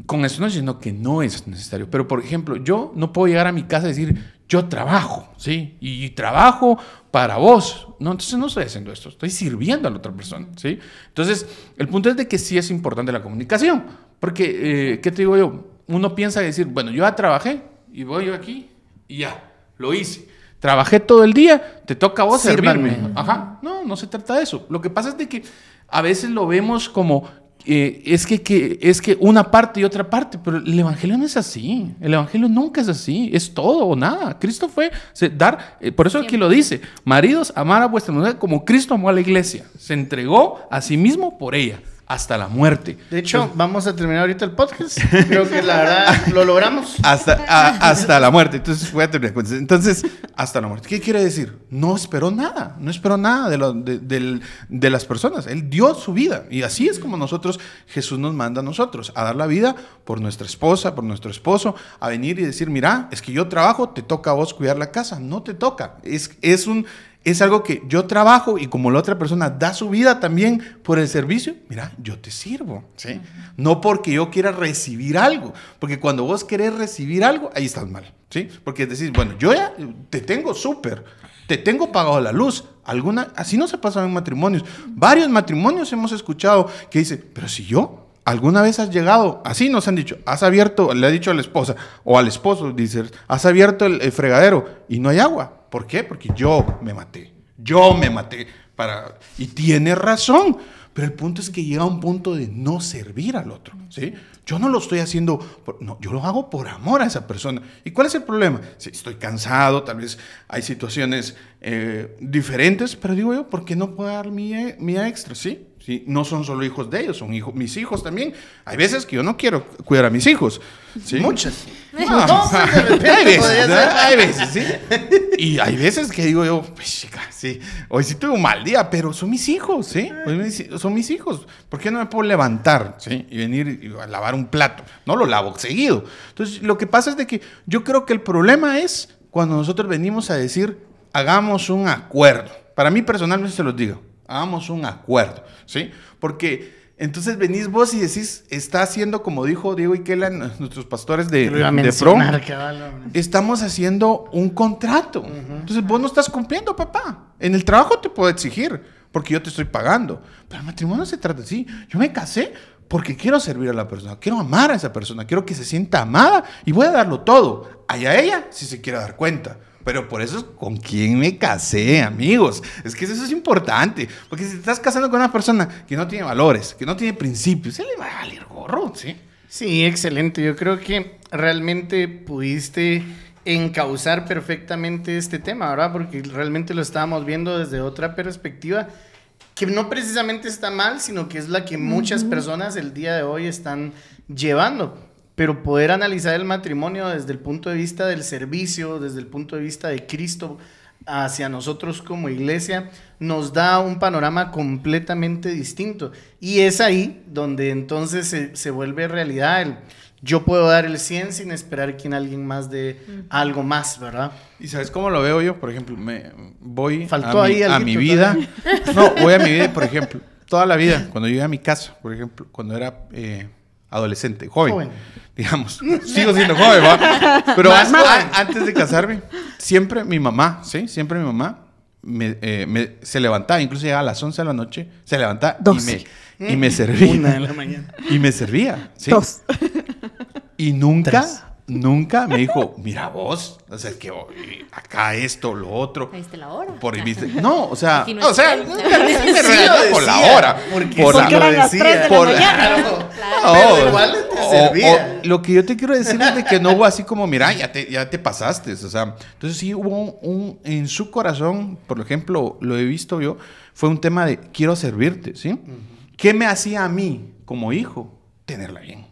con eso no diciendo que no es necesario. Pero, por ejemplo, yo no puedo llegar a mi casa y decir, yo trabajo, ¿sí? Y trabajo para vos. No, entonces no estoy haciendo esto. Estoy sirviendo a la otra persona, ¿sí? Entonces, el punto es de que sí es importante la comunicación. Porque, eh, ¿qué te digo yo? Uno piensa decir, bueno, yo ya trabajé y voy yo aquí y ya, lo hice. Trabajé todo el día, te toca a vos Sírvanme. servirme. Ajá, no, no se trata de eso. Lo que pasa es de que a veces lo vemos como eh, es que, que- es que una parte y otra parte, pero el evangelio no es así. El evangelio nunca es así, es todo o nada. Cristo fue se- dar, eh, por eso aquí lo dice, maridos, amar a vuestra mujer como Cristo amó a la iglesia, se entregó a sí mismo por ella hasta la muerte. De hecho, vamos a terminar ahorita el podcast. Creo que la verdad [LAUGHS] lo logramos. Hasta, a- hasta la muerte. Entonces, voy a terminar. Entonces, hasta la muerte. ¿Qué quiere decir? No esperó nada. No esperó nada de, lo- de- del- de las personas. Él dio su vida. Y así es como nosotros, Jesús nos manda a nosotros, a dar la vida por nuestra esposa, por nuestro esposo, a venir y decir, mira, es que yo trabajo, te toca a vos cuidar la casa. No te toca. Es, es un... Es algo que yo trabajo y como la otra persona da su vida también por el servicio, mira, yo te sirvo, ¿sí? No porque yo quiera recibir algo, porque cuando vos querés recibir algo, ahí estás mal, ¿sí? Porque decís, bueno, yo ya te tengo súper, te tengo pagado la luz, alguna, así no se pasa en matrimonios. Varios matrimonios hemos escuchado que dice, pero si yo alguna vez has llegado, así nos han dicho, has abierto, le ha dicho a la esposa o al esposo, dice, has abierto el, el fregadero y no hay agua. ¿Por qué? Porque yo me maté, yo me maté para y tiene razón. Pero el punto es que llega a un punto de no servir al otro, ¿sí? Yo no lo estoy haciendo, no, yo lo hago por amor a esa persona. ¿Y cuál es el problema? Sí, estoy cansado, tal vez hay situaciones eh, diferentes, pero digo yo, ¿por qué no puedo dar mi, mi extra, sí? Sí, no son solo hijos de ellos, son hijos, mis hijos también. Hay veces que yo no quiero cuidar a mis hijos. ¿sí? Muchas. No, Entonces, de repente hay veces, hay veces, sí. Y hay veces que digo yo, pues chica, sí, hoy sí tuve un mal día, pero son mis hijos, ¿sí? Mis- son mis hijos. ¿Por qué no me puedo levantar, ¿sí? Y venir y a lavar un plato. No lo lavo seguido. Entonces, lo que pasa es de que yo creo que el problema es cuando nosotros venimos a decir, hagamos un acuerdo. Para mí personalmente se los digo, hagamos un acuerdo, ¿sí? Porque entonces venís vos y decís, está haciendo, como dijo Diego y Kela, nuestros pastores de, de Pro, estamos haciendo un contrato. Entonces vos no estás cumpliendo, papá. En el trabajo te puedo exigir, porque yo te estoy pagando. Pero el matrimonio se trata así. Yo me casé porque quiero servir a la persona, quiero amar a esa persona, quiero que se sienta amada y voy a darlo todo. Allá ella, si se quiere dar cuenta. Pero por eso es con quién me casé, amigos. Es que eso es importante. Porque si te estás casando con una persona que no tiene valores, que no tiene principios, se le va a valer gorro, ¿sí? Sí, excelente. Yo creo que realmente pudiste encauzar perfectamente este tema, ¿verdad? Porque realmente lo estábamos viendo desde otra perspectiva que no precisamente está mal, sino que es la que muchas personas el día de hoy están llevando. Pero poder analizar el matrimonio desde el punto de vista del servicio, desde el punto de vista de Cristo hacia nosotros como iglesia, nos da un panorama completamente distinto. Y es ahí donde entonces se, se vuelve realidad el yo puedo dar el 100 sin esperar que en alguien más dé algo más, ¿verdad? ¿Y sabes cómo lo veo yo? Por ejemplo, me voy Faltó a, mi, ahí a alguito mi vida. [LAUGHS] No, voy a mi vida, por ejemplo, toda la vida, cuando llegué a mi casa, por ejemplo, cuando era eh, adolescente, joven, Joven. digamos. [LAUGHS] Sigo siendo joven, ¿va? Pero Más antes de casarme, siempre mi mamá, ¿sí? Siempre mi mamá me, eh, me- se levantaba, incluso llegaba a las 11 de la noche, se levantaba y me, y me servía. Una de la mañana. Y me servía. ¿sí? Dos. Y nunca, Tres. Nunca me dijo, mira vos, o sea, es que oh, acá esto, lo otro. Está la hora. Por viste- No, o sea, no o sea, es me regañó lo por la hora. Porque, por la- eran las decía. por la- [LAUGHS] Claro. Claro. Pero igual te o- servía. o lo que yo te quiero decir es de que no hubo así como, mira, ya te, ya te pasaste. O sea, entonces sí hubo un, en su corazón, por ejemplo, lo he visto yo, fue un tema de quiero servirte, ¿sí? ¿Qué me hacía a mí como hijo? Tenerla bien,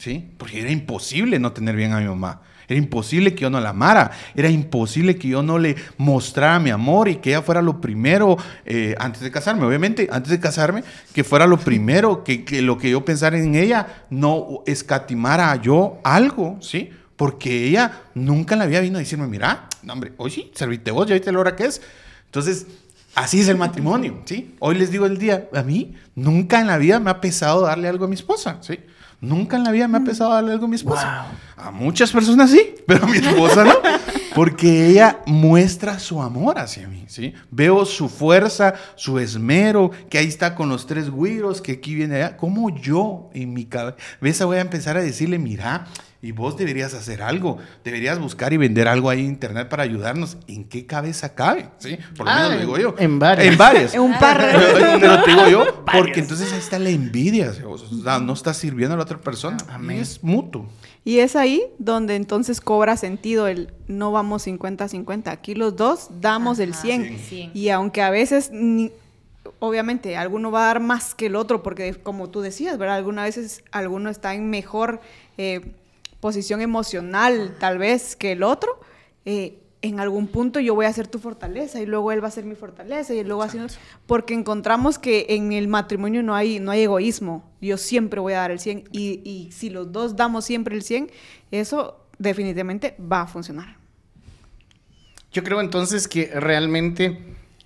¿sí? Porque era imposible no tener bien a mi mamá. Era imposible que yo no la amara. Era imposible que yo no le mostrara mi amor y que ella fuera lo primero eh, antes de casarme. Obviamente, antes de casarme, que fuera lo primero, que, lo que yo pensara en ella no escatimara yo algo, ¿sí? Porque ella nunca la vida vino a decirme, mira, no, hombre, hoy sí, serviste vos, ya viste la hora que es. Entonces, así es el matrimonio, ¿sí? Hoy les digo el día, a mí nunca en la vida me ha pesado darle algo a mi esposa, ¿sí? Nunca en la vida me ha pesado darle algo a mi esposa. A muchas personas sí, pero a mi esposa no. Porque ella muestra su amor hacia mí, ¿sí? Veo su fuerza, su esmero, que ahí está con los tres güiros, que aquí viene allá. Como yo en mi cabeza voy a empezar a decirle, mira, y vos deberías hacer algo, deberías buscar y vender algo ahí en internet para ayudarnos. ¿En qué cabeza cabe? ¿Sí? Por lo Ah, menos lo digo yo. en varias. En varias. [LAUGHS] En un par. Pero, pero te digo yo, porque Varias. entonces ahí está la envidia. o sea, no está sirviendo a la otra persona. Amén. Y es mutuo. Y es ahí donde entonces cobra sentido el no vamos 50-50. Aquí los dos damos el Ajá, 100. sí. Y aunque a veces, ni- obviamente, alguno va a dar más que el otro, porque como tú decías, ¿verdad? Algunas veces alguno está en mejor eh, posición emocional, tal vez, que el otro. eh, en algún punto yo voy a ser tu fortaleza y luego él va a ser mi fortaleza y luego así porque encontramos que en el matrimonio no hay no hay egoísmo yo siempre voy a dar el 100 y, y si los dos damos siempre el 100 eso definitivamente va a funcionar Yo creo entonces que realmente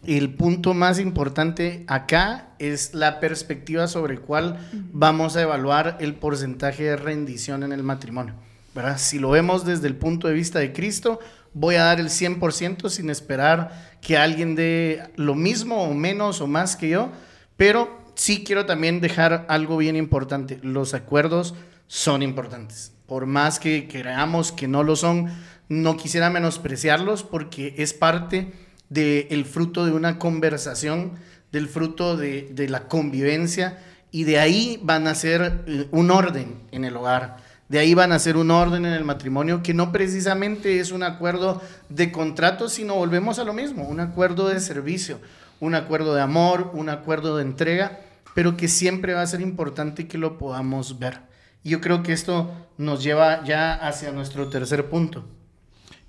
el punto más importante acá es la perspectiva sobre cuál vamos a evaluar el porcentaje de rendición en el matrimonio. ¿verdad? Si lo vemos desde el punto de vista de Cristo, voy a dar el 100% sin esperar que alguien dé lo mismo o menos o más que yo, pero sí quiero también dejar algo bien importante. Los acuerdos son importantes. Por más que creamos que no lo son, no quisiera menospreciarlos porque es parte del fruto de una conversación, del fruto de, de la convivencia y de ahí van a ser eh, un orden en el hogar. De ahí van a ser un orden en el matrimonio que no precisamente es un acuerdo de contrato, sino volvemos a lo mismo, un acuerdo de servicio, un acuerdo de amor, un acuerdo de entrega, pero que siempre va a ser importante que lo podamos ver. Y yo creo que esto nos lleva ya hacia nuestro tercer punto.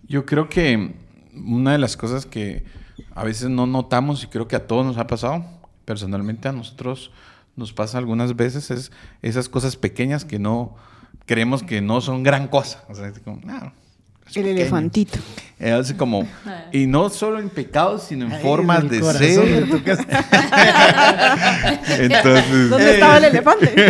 Yo creo que una de las cosas que a veces no notamos y creo que a todos nos ha pasado, personalmente a nosotros nos pasa algunas veces, es esas cosas pequeñas que no creemos que no son gran cosa. O sea, es como, "Ah, es el pequeño". elefantito Es así como, [LAUGHS] y no solo en pecados, sino en formas de ser. [LAUGHS] Entonces, ¿Dónde estaba el elefante? [LAUGHS]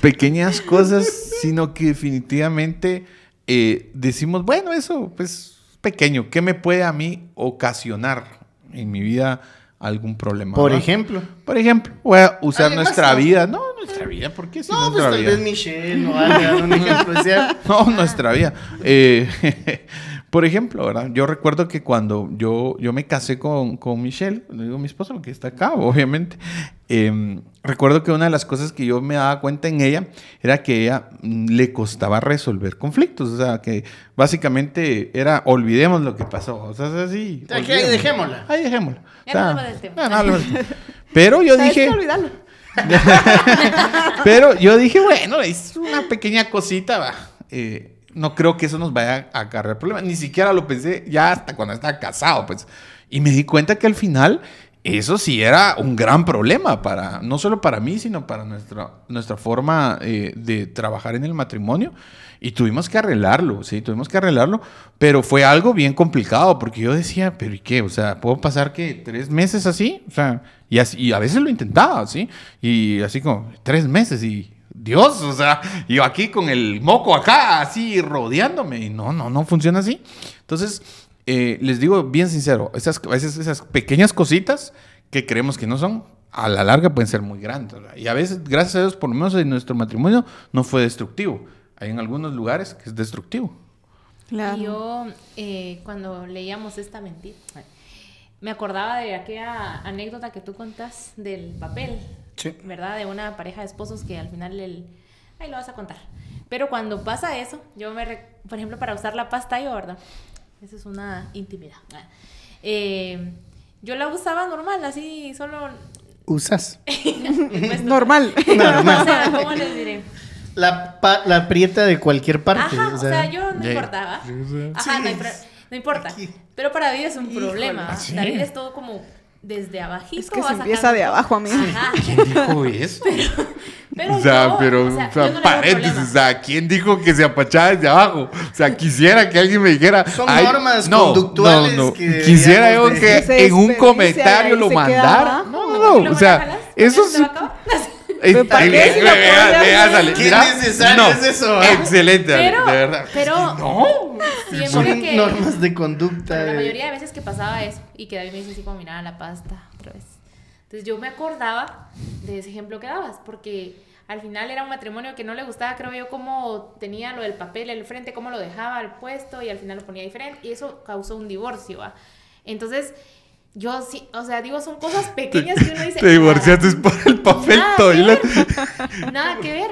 pequeñas cosas, sino que definitivamente eh, decimos, bueno, eso pues pequeño, ¿qué me puede a mí ocasionar en mi vida algún problema? Por no? ejemplo. Por ejemplo, voy a usar Además, nuestra no. vida. No, nuestra vida, ¿por qué si No, pues nuestra tal vida? vez Michelle o algo, un [LAUGHS] ejemplo. o sea, No, nuestra vida. Eh, [LAUGHS] por ejemplo, ¿verdad? Yo recuerdo que cuando yo, yo me casé con, con Michelle, le digo mi esposa, que está acá, obviamente, eh, recuerdo que una de las cosas que yo me daba cuenta en ella era que ella mm, le costaba resolver conflictos. O sea, que básicamente era olvidemos lo que pasó. O sea, es así. O sea, que ahí dejémosla. Ahí dejémosla. Ya no hablemos del tema. no, no. [LAUGHS] Pero yo ¿Sabes dije. [LAUGHS] Pero yo dije, bueno, es una pequeña cosita, va. Eh, no creo que eso nos vaya a acarrear problemas. Ni siquiera lo pensé ya hasta cuando estaba casado, pues. Y me di cuenta que al final eso sí era un gran problema para, no solo para mí, sino para nuestra, nuestra forma eh, de trabajar en el matrimonio. Y tuvimos que arreglarlo, sí, tuvimos que arreglarlo, pero fue algo bien complicado porque yo decía, pero ¿y qué? O sea, ¿puedo pasar que tres meses así? O sea, y, así, y a veces lo intentaba, ¿sí? Y así como, tres meses y Dios, o sea, yo aquí con el moco acá, así rodeándome, y no, no, no funciona así. Entonces, eh, les digo bien sincero, esas, a veces esas pequeñas cositas que creemos que no son, a la larga pueden ser muy grandes. ¿verdad? Y a veces, gracias a Dios, por lo menos en nuestro matrimonio, no fue destructivo. Hay en algunos lugares que es destructivo. Claro. Y yo, eh, cuando leíamos esta mentira, me acordaba de aquella anécdota que tú contás del papel, Sí. ¿verdad? De una pareja de esposos que al final el... Ahí lo vas a contar. Pero cuando pasa eso, yo me... re- Por ejemplo, para usar la pasta yo, ¿verdad? Esa es una intimidad. Eh, yo la usaba normal, así, solo... ¿Usas? [LAUGHS] Normal. [LAUGHS] O sea, ¿cómo les diré? La, pa- la aprieta de cualquier parte. Ajá, o sea, yo no importaba. Ajá, Sí, no, importa. aquí. Pero para David es un Híjole, problema. sí. David es todo como desde abajito. Es que se empieza de abajo, amigo. [LAUGHS] ¿Quién dijo eso? Pero o sea, yo, pero, o sea, o sea, yo no le veo paréntesis, o sea, ¿quién dijo que se apachaba desde abajo? O sea, quisiera que alguien me dijera. Son "Ay, normas conductuales que Quisiera yo que en un comentario lo mandara. No, ¿Y no, luego o sea, eso ¿Con es. [LAUGHS] [LAUGHS] ¿Para qué si lo vea, podría vea, hacer? sale, Qué mira. necesario No, es eso, ¿eh? Excelente, Pero, de verdad. pero No. siempre Son que... normas de conducta. La mayoría de veces que pasaba eso y que David me dice así como, mira, la pasta otra vez. Entonces yo me acordaba de ese ejemplo que dabas, porque al final era un matrimonio que no le gustaba, creo yo, cómo tenía lo del papel al frente, cómo lo dejaba al puesto y al final lo ponía diferente y eso causó un divorcio, ¿va? Entonces yo sí, o sea, digo, son cosas pequeñas que uno dice... Te divorciaste por el papel Nada que toilet. ver, [LAUGHS] Nada que ver.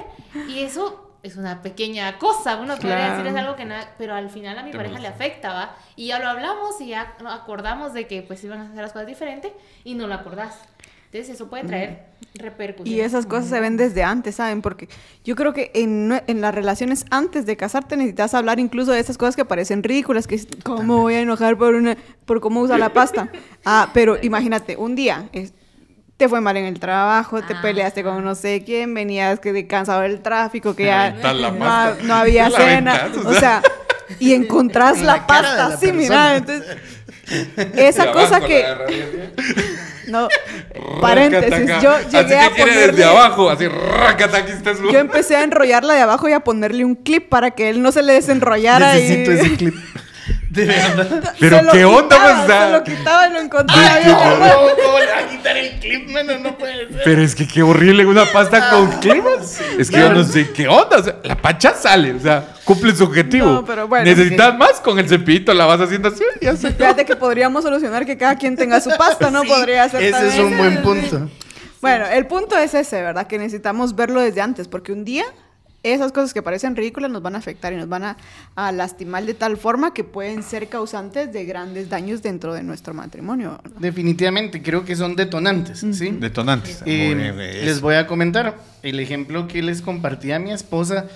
Y eso es una pequeña cosa. Uno podría Claro. decir es algo que nada, pero al final a mi pareja le afecta, ¿va? Y ya lo hablamos y ya acordamos de que pues iban a hacer las cosas diferentes y no lo acordás. Entonces eso puede traer repercusiones. Y esas cosas se ven desde antes, ¿saben? Porque yo creo que en, en las relaciones antes de casarte necesitas hablar incluso de esas cosas que parecen ridículas, que es, ¿cómo voy a enojar por una por cómo usa la pasta? [LAUGHS] Ah, pero imagínate, un día es- te fue mal en el trabajo, te Ah. peleaste con no sé quién, venías que de cansado del tráfico, que ya no, había [LAUGHS] La cena, o sea, y encontrás En la, pasta la así, persona. mira, entonces esa [LAUGHS] cosa que no [LAUGHS] paréntesis, yo llegué a Así que quiere ponerle desde abajo, así, rácata, aquí está su... Yo empecé a enrollarla de abajo y a ponerle un clip para que él no se le desenrollara. Necesito y... ese clip. [LAUGHS] De verdad. Pero Se lo qué onda, quitaba, pues, Se lo quitaba y lo encontraba Ay, no. hermano. ¿Cómo le va a quitar el clip, mano? No puede ser. Pero es que qué horrible una pasta con climas. Es que yo no sé qué onda. O sea, la pacha sale, o sea, cumple su objetivo. No, pero bueno, Necesitas más con el cepillito, la vas haciendo así y ya se Fíjate que podríamos solucionar que cada quien tenga su pasta, ¿no? Sí, Podría ser Ese es un buen punto. Bueno, el punto es ese, ¿verdad? Que necesitamos verlo desde antes, porque un día esas cosas que parecen ridículas nos van a afectar y nos van a, a lastimar de tal forma que pueden ser causantes de grandes daños dentro de nuestro matrimonio. Definitivamente, creo que son detonantes, ¿sí? Detonantes. Eh, bien, les voy a comentar. El ejemplo que les compartí a mi esposa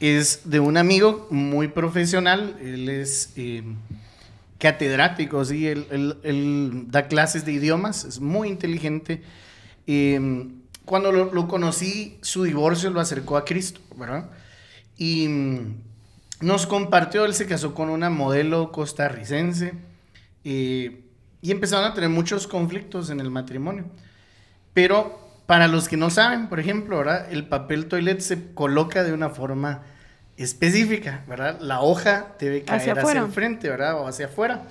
es de un amigo muy profesional. Él es eh, catedrático, ¿sí? Él, él- él da clases de idiomas, es muy inteligente. Eh, cuando lo, lo conocí, su divorcio lo acercó a Cristo, ¿verdad? Y mm, nos compartió, él se casó con una modelo costarricense eh, y empezaron a tener muchos conflictos en el matrimonio. Pero para los que no saben, por ejemplo, ¿verdad? El papel toilet se coloca de una forma específica, ¿verdad? La hoja debe caer Hacia hacia, el frente, ¿verdad? O hacia afuera.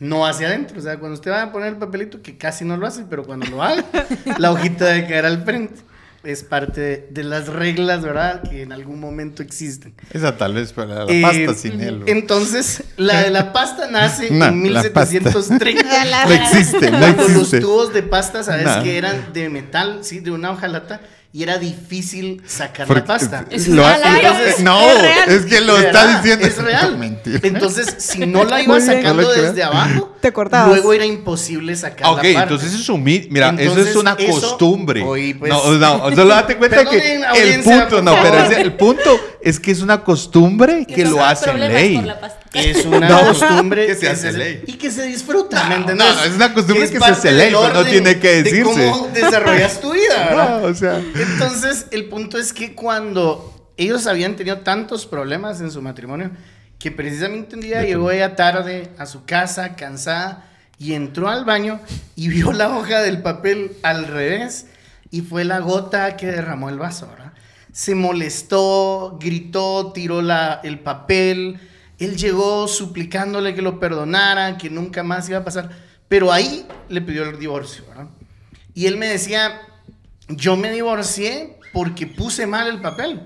No hacia adentro. O sea, cuando usted va a poner el papelito, que casi no lo hace, pero cuando lo haga, [LAUGHS] la hojita debe caer al frente. Es parte de, de las reglas, ¿verdad? Que en algún momento existen. Esa tal vez para la Eh, pasta sin él. Entonces, la de la pasta nace [LAUGHS] No, en la pasta. 1730. [LAUGHS] No existe, no Cuando los existe. tubos de pasta, sabes No. que eran de metal, sí, de una hojalata, y era difícil sacar Porque- la pasta. Es lo real, hace- entonces, no, es real. es que lo ¿De está verdad? diciendo. Es real. Mentira. Entonces, si no la bien. sacando No desde abajo, Te cortabas. luego era imposible sacar Ok, la parte. entonces es un. Mira, eso es una eso- costumbre. Pues. No, no, solo date cuenta que el punto, no, pero favor. es- el punto es que es una costumbre que lo hace ley. por la pasta. Es una [LAUGHS] No, costumbre que se hace ley. y que se disfruta, No, ¿me entendés? no, no, es una costumbre que se hace ley, pero no tiene que de decirse. cómo desarrollas tu vida, [LAUGHS] ¿verdad? No, o sea. Entonces, el punto es que cuando ellos habían tenido tantos problemas en su matrimonio, que precisamente un día llegó ella tarde a su casa, cansada, y entró al baño y vio la hoja del papel al revés, y fue la gota que derramó el vaso, ¿verdad? Se molestó, gritó, tiró la, el papel, él llegó suplicándole que lo perdonara, que nunca más iba a pasar, pero ahí le pidió el divorcio, ¿verdad? Y él me decía, yo me divorcié porque puse mal el papel.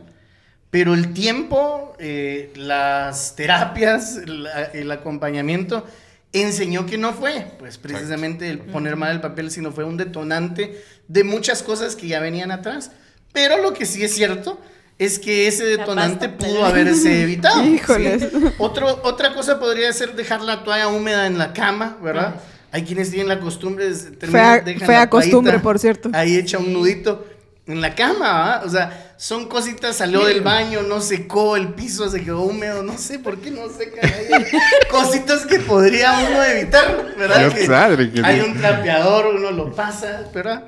Pero el tiempo, eh, las terapias, la- el acompañamiento enseñó que no fue, pues precisamente el poner mal el papel, sino fue un detonante de muchas cosas que ya venían atrás. Pero lo que sí es cierto es que ese detonante pudo haberse [LAUGHS] evitado. ¿sí? Híjoles. Otro, otra cosa podría ser dejar la toalla húmeda en la cama, ¿verdad? Hay quienes tienen la costumbre de terminar- Fea- dejan fea costumbre, por cierto. Ahí echa un nudito en la cama, ¿verdad? O sea, son cositas, salió del baño, no secó, el piso se quedó húmedo, no sé por qué no seca ahí. [LAUGHS] Cositas que podría uno evitar, ¿verdad? Dios Que padre, que hay sí. un trapeador, uno lo pasa, ¿verdad?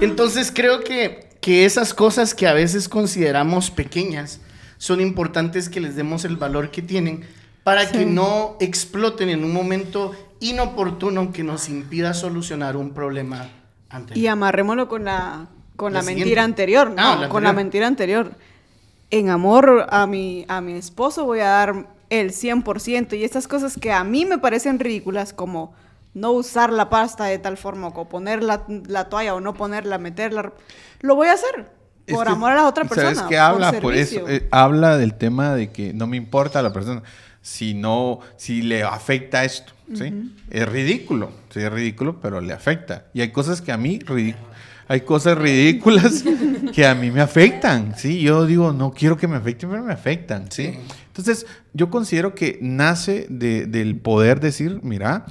Entonces creo que, que esas cosas que a veces consideramos pequeñas son importantes que les demos el valor que tienen para Sí. que no exploten en un momento inoportuno que nos impida solucionar un problema anterior. Y amarrémoslo con la, con La mentira anterior, ¿no? Ah, la con la mentira anterior. En amor a mi, a mi esposo voy a dar el 100% y estas cosas que a mí me parecen ridículas como no usar la pasta de tal forma o poner la, la toalla o no ponerla, meterla, lo voy a hacer Es por que, amor a la otra persona. ¿Sabes qué habla? por Por eso, eh, habla del tema de que no me importa a la persona, si no, si le afecta esto, ¿sí? Es ridículo, sí, es ridículo, pero le afecta. Y hay cosas que a mí, hay cosas ridículas [LAUGHS] que a mí me afectan, ¿sí? Yo digo, no quiero que me afecten, pero me afectan, ¿sí? Entonces, yo considero que nace de- del poder decir, mira,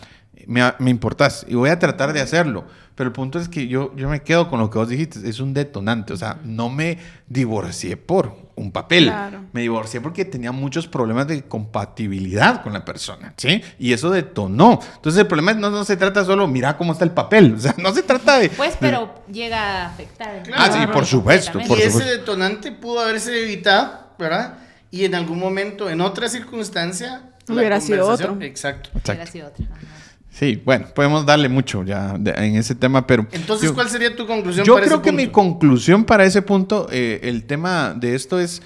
me, me importas y voy a tratar de hacerlo. Pero el punto es que yo, yo me quedo con lo que vos dijiste, es un detonante. O sea, no me divorcié por un papel. Claro. Me divorcié porque tenía muchos problemas de compatibilidad con la persona, ¿sí? Y eso detonó. Entonces el problema no, no se trata solo, mira cómo está el papel. [LAUGHS] O sea, no se trata de... Pues, pero llega a afectar. Ah, sí, por supuesto, por y ese supuesto. detonante pudo haberse evitado, ¿verdad? Y en algún momento, en otra circunstancia, Hubiera sido otro. Exacto. Hubiera sido otra. Ajá. Sí, bueno, podemos darle mucho ya de- en ese tema, pero... Entonces, yo- ¿cuál sería tu conclusión? Yo para creo ese que mi conclusión para ese punto, eh, el tema de esto es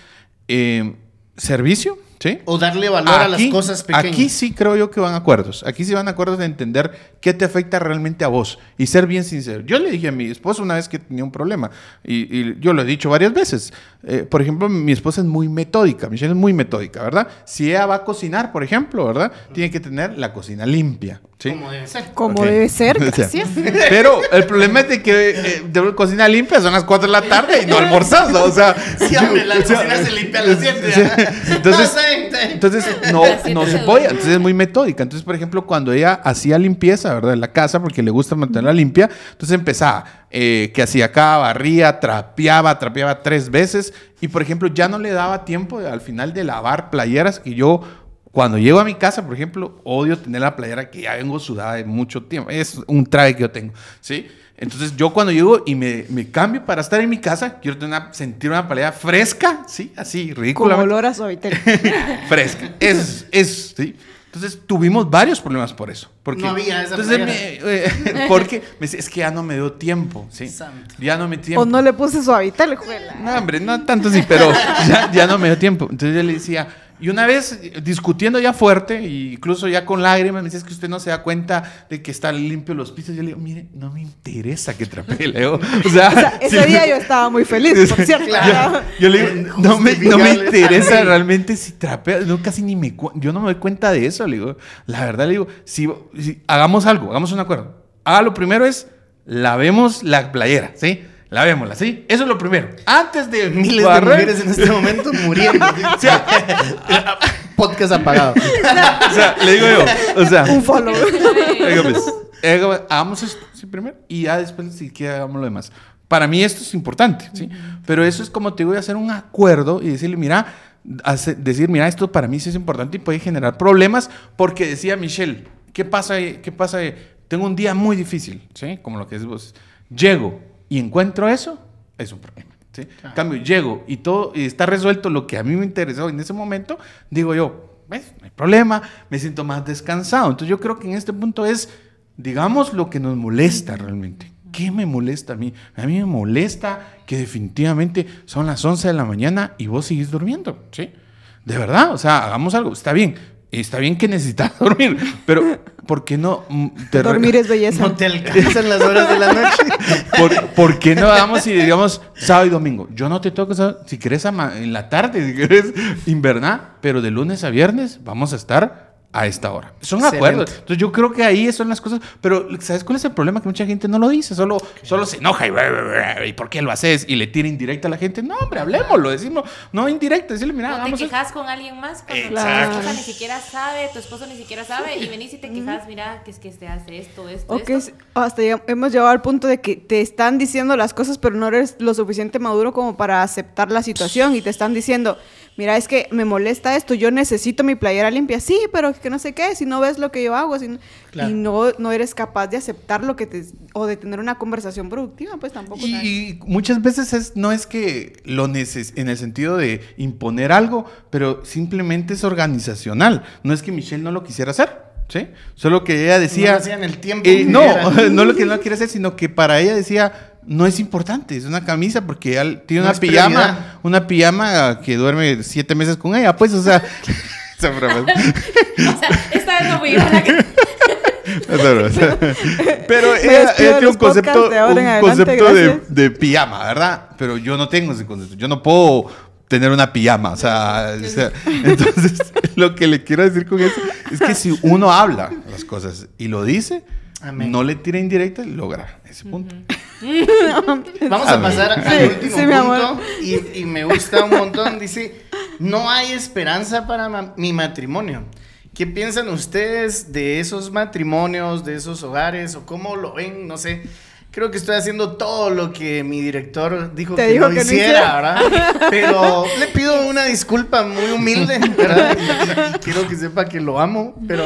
eh, servicio, ¿sí? O darle valor a las cosas pequeñas. Aquí sí creo yo que van acuerdos. Aquí sí van acuerdos de entender qué te afecta realmente a vos y ser bien sincero. Yo le dije a mi esposa una vez que tenía un problema y, y yo lo he dicho varias veces. Eh, por ejemplo, mi esposa es muy metódica, Michelle es muy metódica, ¿verdad? Si ella va a cocinar, por ejemplo, ¿verdad? Tiene que tener la cocina limpia, ¿sí? Como debe ser. Como debe ser, [LAUGHS] gracias. Pero el problema es de que eh, de cocina limpia son las 4 de la tarde y no almorzás, ¿no? O sea, [LAUGHS] Sí, hombre, la [LAUGHS] o sea, cocina se limpia a las 7. sí. Entonces. Entonces [LAUGHS] no, no se duerme. entonces es muy metódica. Entonces, por ejemplo, cuando ella hacía limpieza, ¿verdad? En la casa, porque le gusta mantenerla limpia, entonces empezaba, eh, que hacía acá, barría, trapeaba, trapeaba tres veces y, por ejemplo, ya no le daba tiempo de- al final de lavar playeras que yo... Cuando llego a mi casa, por ejemplo, odio tener la playera que ya vengo sudada de mucho tiempo. Es un traje que yo tengo, ¿sí? Entonces yo cuando llego y me, me cambio para estar en mi casa, quiero tener una- sentir una playera fresca, ¿sí? Así, Con ridícula olor a suavitel. [LAUGHS] fresca. Es, es, ¿sí? Entonces tuvimos varios problemas por eso. Porque, No había esa entonces me- eh, [LAUGHS] porque me es que ya no me dio tiempo, ¿sí? Santo. Ya no me dio tiempo. o no le puse suavitel, juela. No, hombre, no tanto sí, pero ya, ya no me dio tiempo. Entonces yo le decía, y una vez eh, discutiendo ya fuerte, e incluso ya con lágrimas, me decía, es que usted no se da cuenta de que están limpios los pisos. Yo le digo, mire, no me interesa que trapee, le digo. [LAUGHS] O sea, O sea, [LAUGHS] ese día yo estaba muy feliz, por [LAUGHS] cierto. Claro. yo le digo, no me, no me interesa realmente si trapea, no, casi ni me, yo no me doy cuenta de eso, le digo, la verdad le digo, si, si- hagamos algo, hagamos un acuerdo. Haga lo primero es, lavemos la playera, ¿sí? Lavémosla, ¿sí? Eso es lo primero. Antes de Miles de barrer- mujeres en este momento muriendo. [LAUGHS] O sea, [LAUGHS] Podcast apagado. o sea, le digo yo, o sea, Un follow. Pues, hagamos esto sí, primero y ya después si quiere hagamos lo demás. Para mí esto es importante, ¿sí? Pero eso es como te digo, de hacer un acuerdo y decirle, mira, hace- decir, mira, esto para mí sí es importante y puede generar problemas porque decía Michelle, ¿qué pasa? ahí? ¿Qué pasa? ahí? Tengo un día muy difícil, ¿sí? Como lo que es vos. Llego y encuentro eso, es un problema. ¿sí? En cambio, llego y todo y está resuelto lo que a mí me interesó en ese momento, digo yo, ¿ves? No hay problema, me siento más descansado. Entonces yo creo que en este punto es, digamos, lo que nos molesta realmente. ¿Qué me molesta a mí? A mí me molesta que definitivamente son las 11 de la mañana y vos seguís durmiendo, ¿sí? De verdad, o sea, hagamos algo, está bien. Está bien que necesitas [LAUGHS] dormir, pero ¿por qué no mm, te Dormir es belleza. No te alcanzan las horas de la noche. [LAUGHS] ¿Por, por qué no vamos y digamos sábado y domingo? Yo no te toco sábado- si ama- en la tarde, si querés invernar, pero de lunes a viernes vamos a estar a esta hora. Son Excelente. acuerdos. Entonces yo creo que ahí son las cosas, pero ¿sabes cuál es el problema? Que mucha gente no lo dice, solo, solo se enoja y, ¿y por qué lo haces? Y le tira indirecta a la gente. No, hombre, hablemoslo, decimos, no indirecta, decirle, mira, O te a... quejas con alguien más cuando tu Exacto. esposa ni siquiera sabe, tu esposo ni siquiera sabe, y venís y te quejas, mira, que es que te hace esto, esto, O que esto. es- hasta hemos llegado al punto de que te están diciendo las cosas, pero no eres lo suficiente maduro como para aceptar la situación y te están diciendo, mira, es que me molesta esto, yo necesito mi playera limpia. Sí, pero que no sé qué, si no ves lo que yo hago, si no- Claro. y no, no eres capaz de aceptar lo que te... o de tener una conversación productiva, pues tampoco. Y, y muchas veces es, no es que lo neces en el sentido de imponer algo, pero simplemente es organizacional. No es que Michelle no lo quisiera hacer, ¿sí? Solo que ella decía... No lo hacía en el tiempo Eh, no, [LAUGHS] no lo que no quiere hacer, sino que para ella decía, no es importante, es una camisa porque ella tiene No una pijama, prioridad. una pijama que duerme siete meses con ella, pues, o sea... [LAUGHS] esa. O sea, esta vez no fui yo la que... [LAUGHS] [LAUGHS] Pero de tiene un concepto, de un adelante, concepto de, de pijama, ¿verdad? Pero yo no tengo ese concepto. Yo no puedo tener una pijama. O sea, o sea, entonces lo que le quiero decir con eso es que si uno habla las cosas y lo dice, Amén. no le tira indirecta y logra ese punto. [LAUGHS] Vamos A pasar al Sí, último sí, mi amor. punto. Y, y me gusta un montón. Dice, no hay esperanza para ma- mi matrimonio. ¿Qué piensan ustedes de esos matrimonios, de esos hogares o cómo lo ven? No sé. Creo que estoy haciendo todo lo que mi director dijo que dijo no que no hiciera, hiciera. ¿verdad? Pero le pido una disculpa muy humilde, ¿verdad? Y, y quiero que sepa que lo amo, pero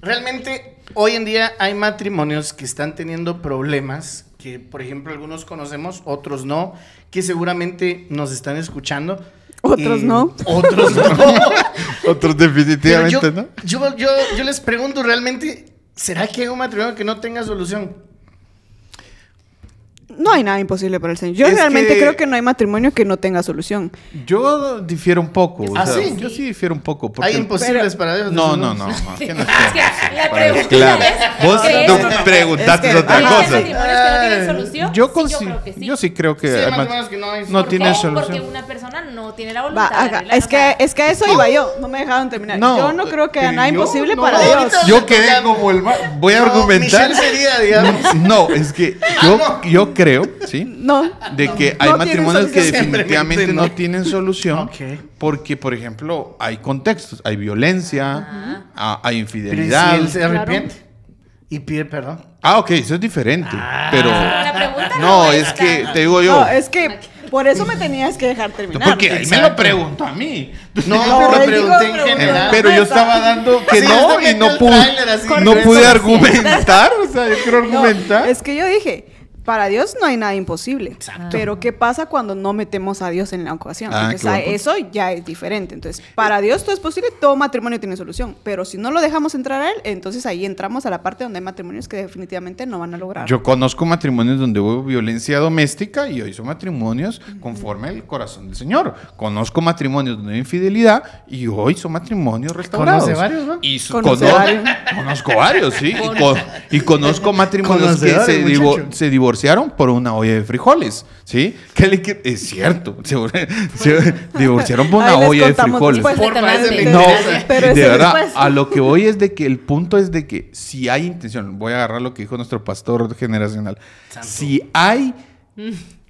realmente hoy en día hay matrimonios que están teniendo problemas, que por ejemplo algunos conocemos, otros no, que seguramente nos están escuchando. Otros Y no. Otros no. [LAUGHS] Otros definitivamente, yo, ¿no? yo, yo, yo les pregunto realmente, ¿será que hay un matrimonio que no tenga solución? No hay nada imposible para el Señor. Yo Es realmente que- creo que no hay matrimonio que no tenga solución. Yo difiero un poco. o ¿Ah, sea, sí? Yo sí difiero un poco. porque- ¿Hay imposibles pero- para Dios? No, no, no. no, no [LAUGHS] Es que la pregunta claro. es, Vos ¿crees no o no? preguntaste Es que- otra ¿Crees que hay cosa. matrimonios que no tienen solución? Yo, Sí, consi- yo creo que sí. yo sí creo que Sí, hay hay mat- matrimonios que no hay no ¿Por tiene qué? solución. Porque una persona no tiene la Va, voluntad de haga- arreglar, es, o que, es que a eso iba yo. No me dejaron terminar. No, yo no creo que haya nada imposible no- para no, Dios. Yo quedé como el Voy a argumentar. Michelle sería, digamos. No, es que yo, yo creo, ¿sí? No. De que hay No matrimonios que definitivamente no. no. tienen solución. Ok. Porque, por ejemplo, hay contextos. Hay violencia, ah, hay Pero ¿y si infidelidad. él se arrepiente y pide perdón. Ah, ok, eso es diferente. Pero. La pregunta No, no es que te digo yo. No, es que por eso me tenías que dejar terminar. Porque ahí me lo preguntó a mí. No, [LAUGHS] No, pero él pregunté en pero- general. Pero yo estaba dando que Sí, no y no pude, no pude argumentar. O sea, yo quiero No, argumentar. es que yo dije, para Dios no hay nada imposible. Exacto. Pero ¿qué pasa cuando no metemos a Dios en la ocasión? Ah, Entonces, eso ya es diferente. Entonces, para Dios todo es posible, todo matrimonio tiene solución. Pero si no lo dejamos entrar a Él, entonces ahí entramos a la parte donde hay matrimonios que definitivamente no van a lograr. Yo conozco matrimonios donde hubo violencia doméstica y hoy son matrimonios conforme al corazón del Señor. Conozco matrimonios donde hay infidelidad y hoy son matrimonios restaurados. Conoce varios, ¿no? Y Conoce varios. [LAUGHS] Conozco varios, sí. Y, co- y conozco [LAUGHS] matrimonios Conoce que se, divo- se divorciaron por una olla de frijoles, ¿sí? ¿Qué le qui- es cierto, [LAUGHS] se, se divorciaron por una Ahí olla de frijoles. Porfa, No, pero de verdad, después. a lo que voy es de que el punto es de que si hay intención, voy a agarrar lo que dijo nuestro pastor generacional, si hay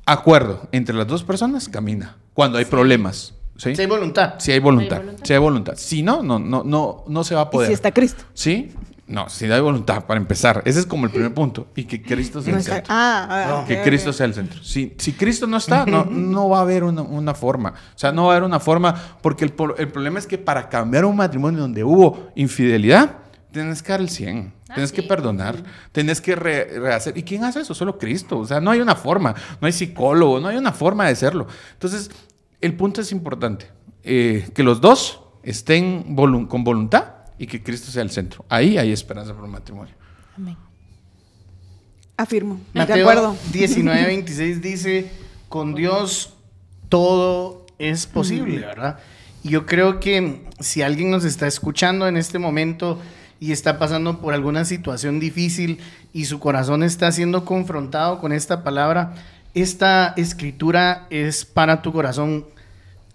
acuerdo entre las dos personas, camina. Cuando hay problemas, ¿sí? Si hay voluntad. Si hay voluntad, Hay voluntad. si hay voluntad. Si no, no, no, no, no se va a y poder. si está Cristo. ¿Sí? No, si hay voluntad, para empezar. Ese es como el primer punto. Y que Cristo sea No el centro. ah, ah, Que. Cristo sea el centro. Si, si Cristo no está, no, [LAUGHS] no va a haber una, una forma. O sea, no va a haber una forma, porque el, el problema es que para cambiar un matrimonio donde hubo infidelidad, tienes que dar el 100, Ah, tienes que sí. perdonar, tienes que re- rehacer. ¿Y quién hace eso? Solo Cristo. O sea, no hay una forma, no hay psicólogo, no hay una forma de hacerlo. Entonces, el punto es importante, eh, que los dos estén con voluntad y que Cristo sea el centro. Ahí hay esperanza para un matrimonio. Amén. Afirmo. de Mateo acuerdo. 19, 26 dice, con Dios todo es posible, ¿verdad? Y yo creo que si alguien nos está escuchando en este momento y está pasando por alguna situación difícil y su corazón está siendo confrontado con esta palabra, esta escritura es para tu corazón.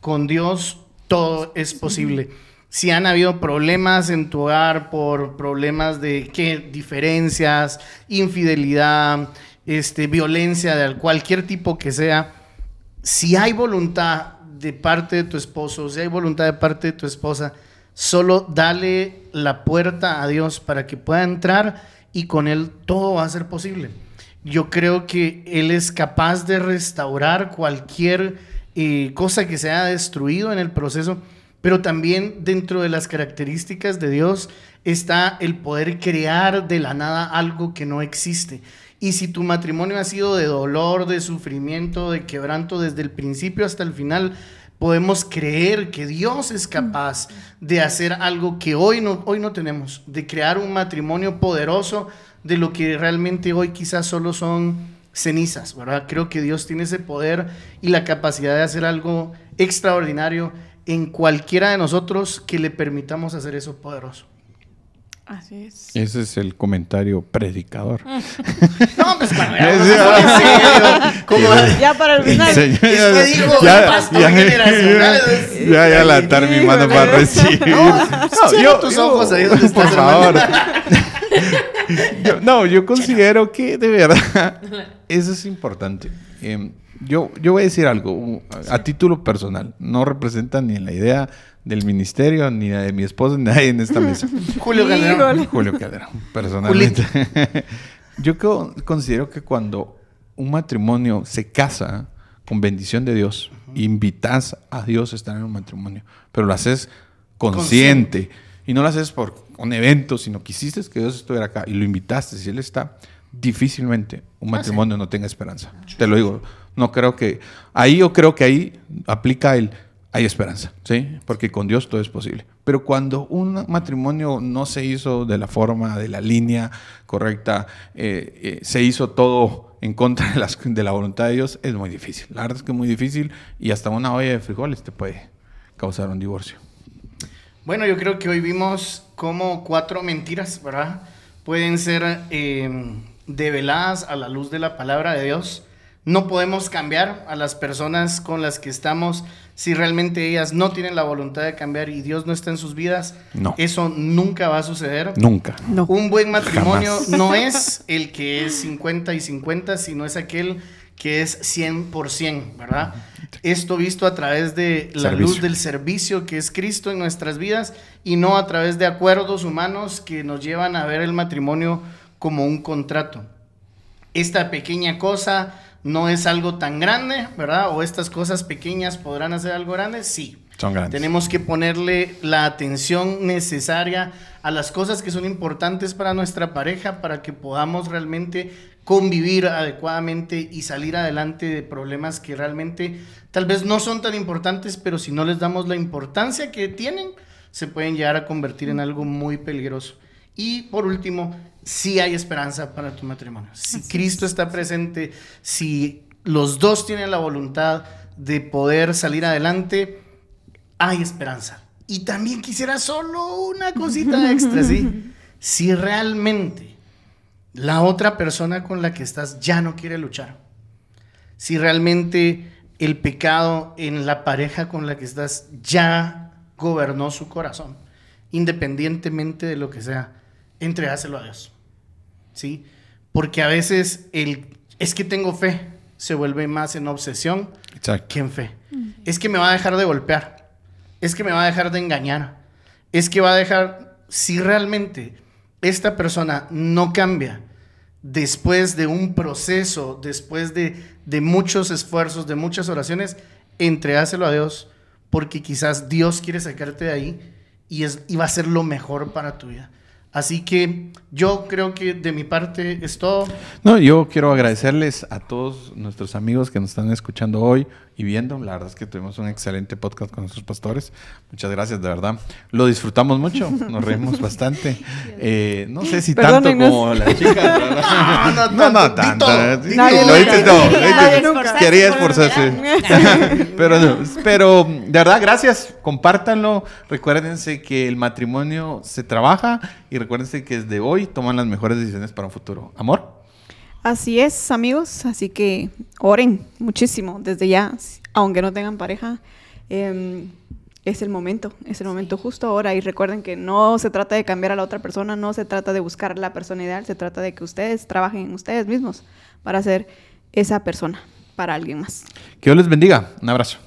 Con Dios todo es posible. Si han habido problemas en tu hogar por problemas de qué diferencias, infidelidad, este, violencia de cualquier tipo que sea, si hay voluntad de parte de tu esposo, si hay voluntad de parte de tu esposa, solo dale la puerta a Dios para que pueda entrar y con Él todo va a ser posible. Yo creo que Él es capaz de restaurar cualquier eh, cosa que se haya destruido en el proceso, pero también dentro de las características de Dios está el poder crear de la nada algo que no existe. Y si tu matrimonio ha sido de dolor, de sufrimiento, de quebranto desde el principio hasta el final, podemos creer que Dios es capaz de hacer algo que hoy no, hoy no tenemos, de crear un matrimonio poderoso de lo que realmente hoy quizás solo son cenizas, ¿verdad? Creo que Dios tiene ese poder y la capacidad de hacer algo extraordinario en cualquiera de nosotros que le permitamos hacer eso poderoso. Así es. Ese es el comentario predicador. [LAUGHS] No, pues cuando ya [LAUGHS] [LAUGHS] para el final. Señor, Es que digo, ya, ya, generacional. ya, ya la estar mi mano para recibir. Cierra tus ojos ahí donde por estás, favor. Yo- no, yo considero que de verdad eso es importante. Em, yo, yo voy a decir algo u- a, a título personal. No representa ni la idea del ministerio, ni la de mi esposa, ni nadie en esta mesa. [LAUGHS] Julio Calderón. Julio Calderón, personalmente. [LAUGHS] Yo co- considero que cuando un matrimonio se casa con bendición de Dios, invitas a Dios a estar en un matrimonio, pero lo haces consciente, y no lo haces por un evento, sino quisiste que Dios estuviera acá y lo invitaste, si Él está, difícilmente un matrimonio no tenga esperanza. Te lo digo, no creo que, ahí yo creo que ahí aplica el, hay esperanza, ¿sí? Porque con Dios todo es posible. Pero cuando un matrimonio no se hizo de la forma, de la línea correcta, eh, eh, se hizo todo en contra de, las- de la voluntad de Dios, es muy difícil. La verdad es que es muy difícil y hasta una olla de frijoles te puede causar un divorcio. Bueno, yo creo que hoy vimos cómo cuatro mentiras, ¿verdad? Pueden ser eh, develadas a la luz de la palabra de Dios. No podemos cambiar a las personas con las que estamos si realmente ellas no tienen la voluntad de cambiar y Dios no está en sus vidas. No. Eso nunca va a suceder. Nunca. No. Un buen matrimonio Jamás. no es el que es 50 y 50, sino es aquel que es 100%, ¿verdad? Esto visto a través de la Servicio. luz del servicio que es Cristo en nuestras vidas y no a través de acuerdos humanos que nos llevan a ver el matrimonio como un contrato. Esta pequeña cosa no es algo tan grande, ¿verdad? O estas cosas pequeñas podrán hacer algo grande, sí. Son grandes. Tenemos que ponerle la atención necesaria a las cosas que son importantes para nuestra pareja para que podamos realmente convivir adecuadamente y salir adelante de problemas que realmente tal vez no son tan importantes, pero si no les damos la importancia que tienen, se pueden llegar a convertir en algo muy peligroso. Y por último, sí hay esperanza para tu matrimonio. Si Cristo está presente, si los dos tienen la voluntad de poder salir adelante, hay esperanza. Y también quisiera solo una cosita extra, ¿sí? [LAUGHS] Si realmente la otra persona con la que estás ya no quiere luchar, si realmente el pecado en la pareja con la que estás ya gobernó su corazón, independientemente de lo que sea, entregáselo a Dios, ¿sí? Porque a veces el es que tengo fe se vuelve más en obsesión Exacto. que en fe. Es que me va a dejar de golpear. Es que me va a dejar de engañar. Es que va a dejar, si realmente esta persona no cambia después de un proceso, después de, de muchos esfuerzos, de muchas oraciones, entregáselo a Dios, porque quizás Dios quiere sacarte de ahí y, es, y va a ser lo mejor para tu vida. Así que yo creo que de mi parte es todo. No, yo quiero agradecerles a todos nuestros amigos que nos están escuchando hoy y viendo. La verdad es que tuvimos un excelente podcast con nuestros pastores. Muchas gracias, de verdad. Lo disfrutamos mucho, nos reímos [LAUGHS] bastante. Eh, no sé si tanto como las chicas. [LAUGHS] No, no No, no tanto. tanto. Nadie Lo dices todo. Quería esforzarse. [LAUGHS] pero, no, pero de verdad, gracias. Compártanlo. Recuérdense que el matrimonio se trabaja y recuérdense que desde hoy toman las mejores decisiones para un futuro. Amor. Así es, amigos. Así que oren muchísimo desde ya, aunque no tengan pareja. em, es el momento, es el momento justo ahora. Y recuerden que no se trata de cambiar a la otra persona, no se trata de buscar la persona ideal, se trata de que ustedes trabajen en ustedes mismos para ser esa persona para alguien más. Que Dios les bendiga. Un abrazo.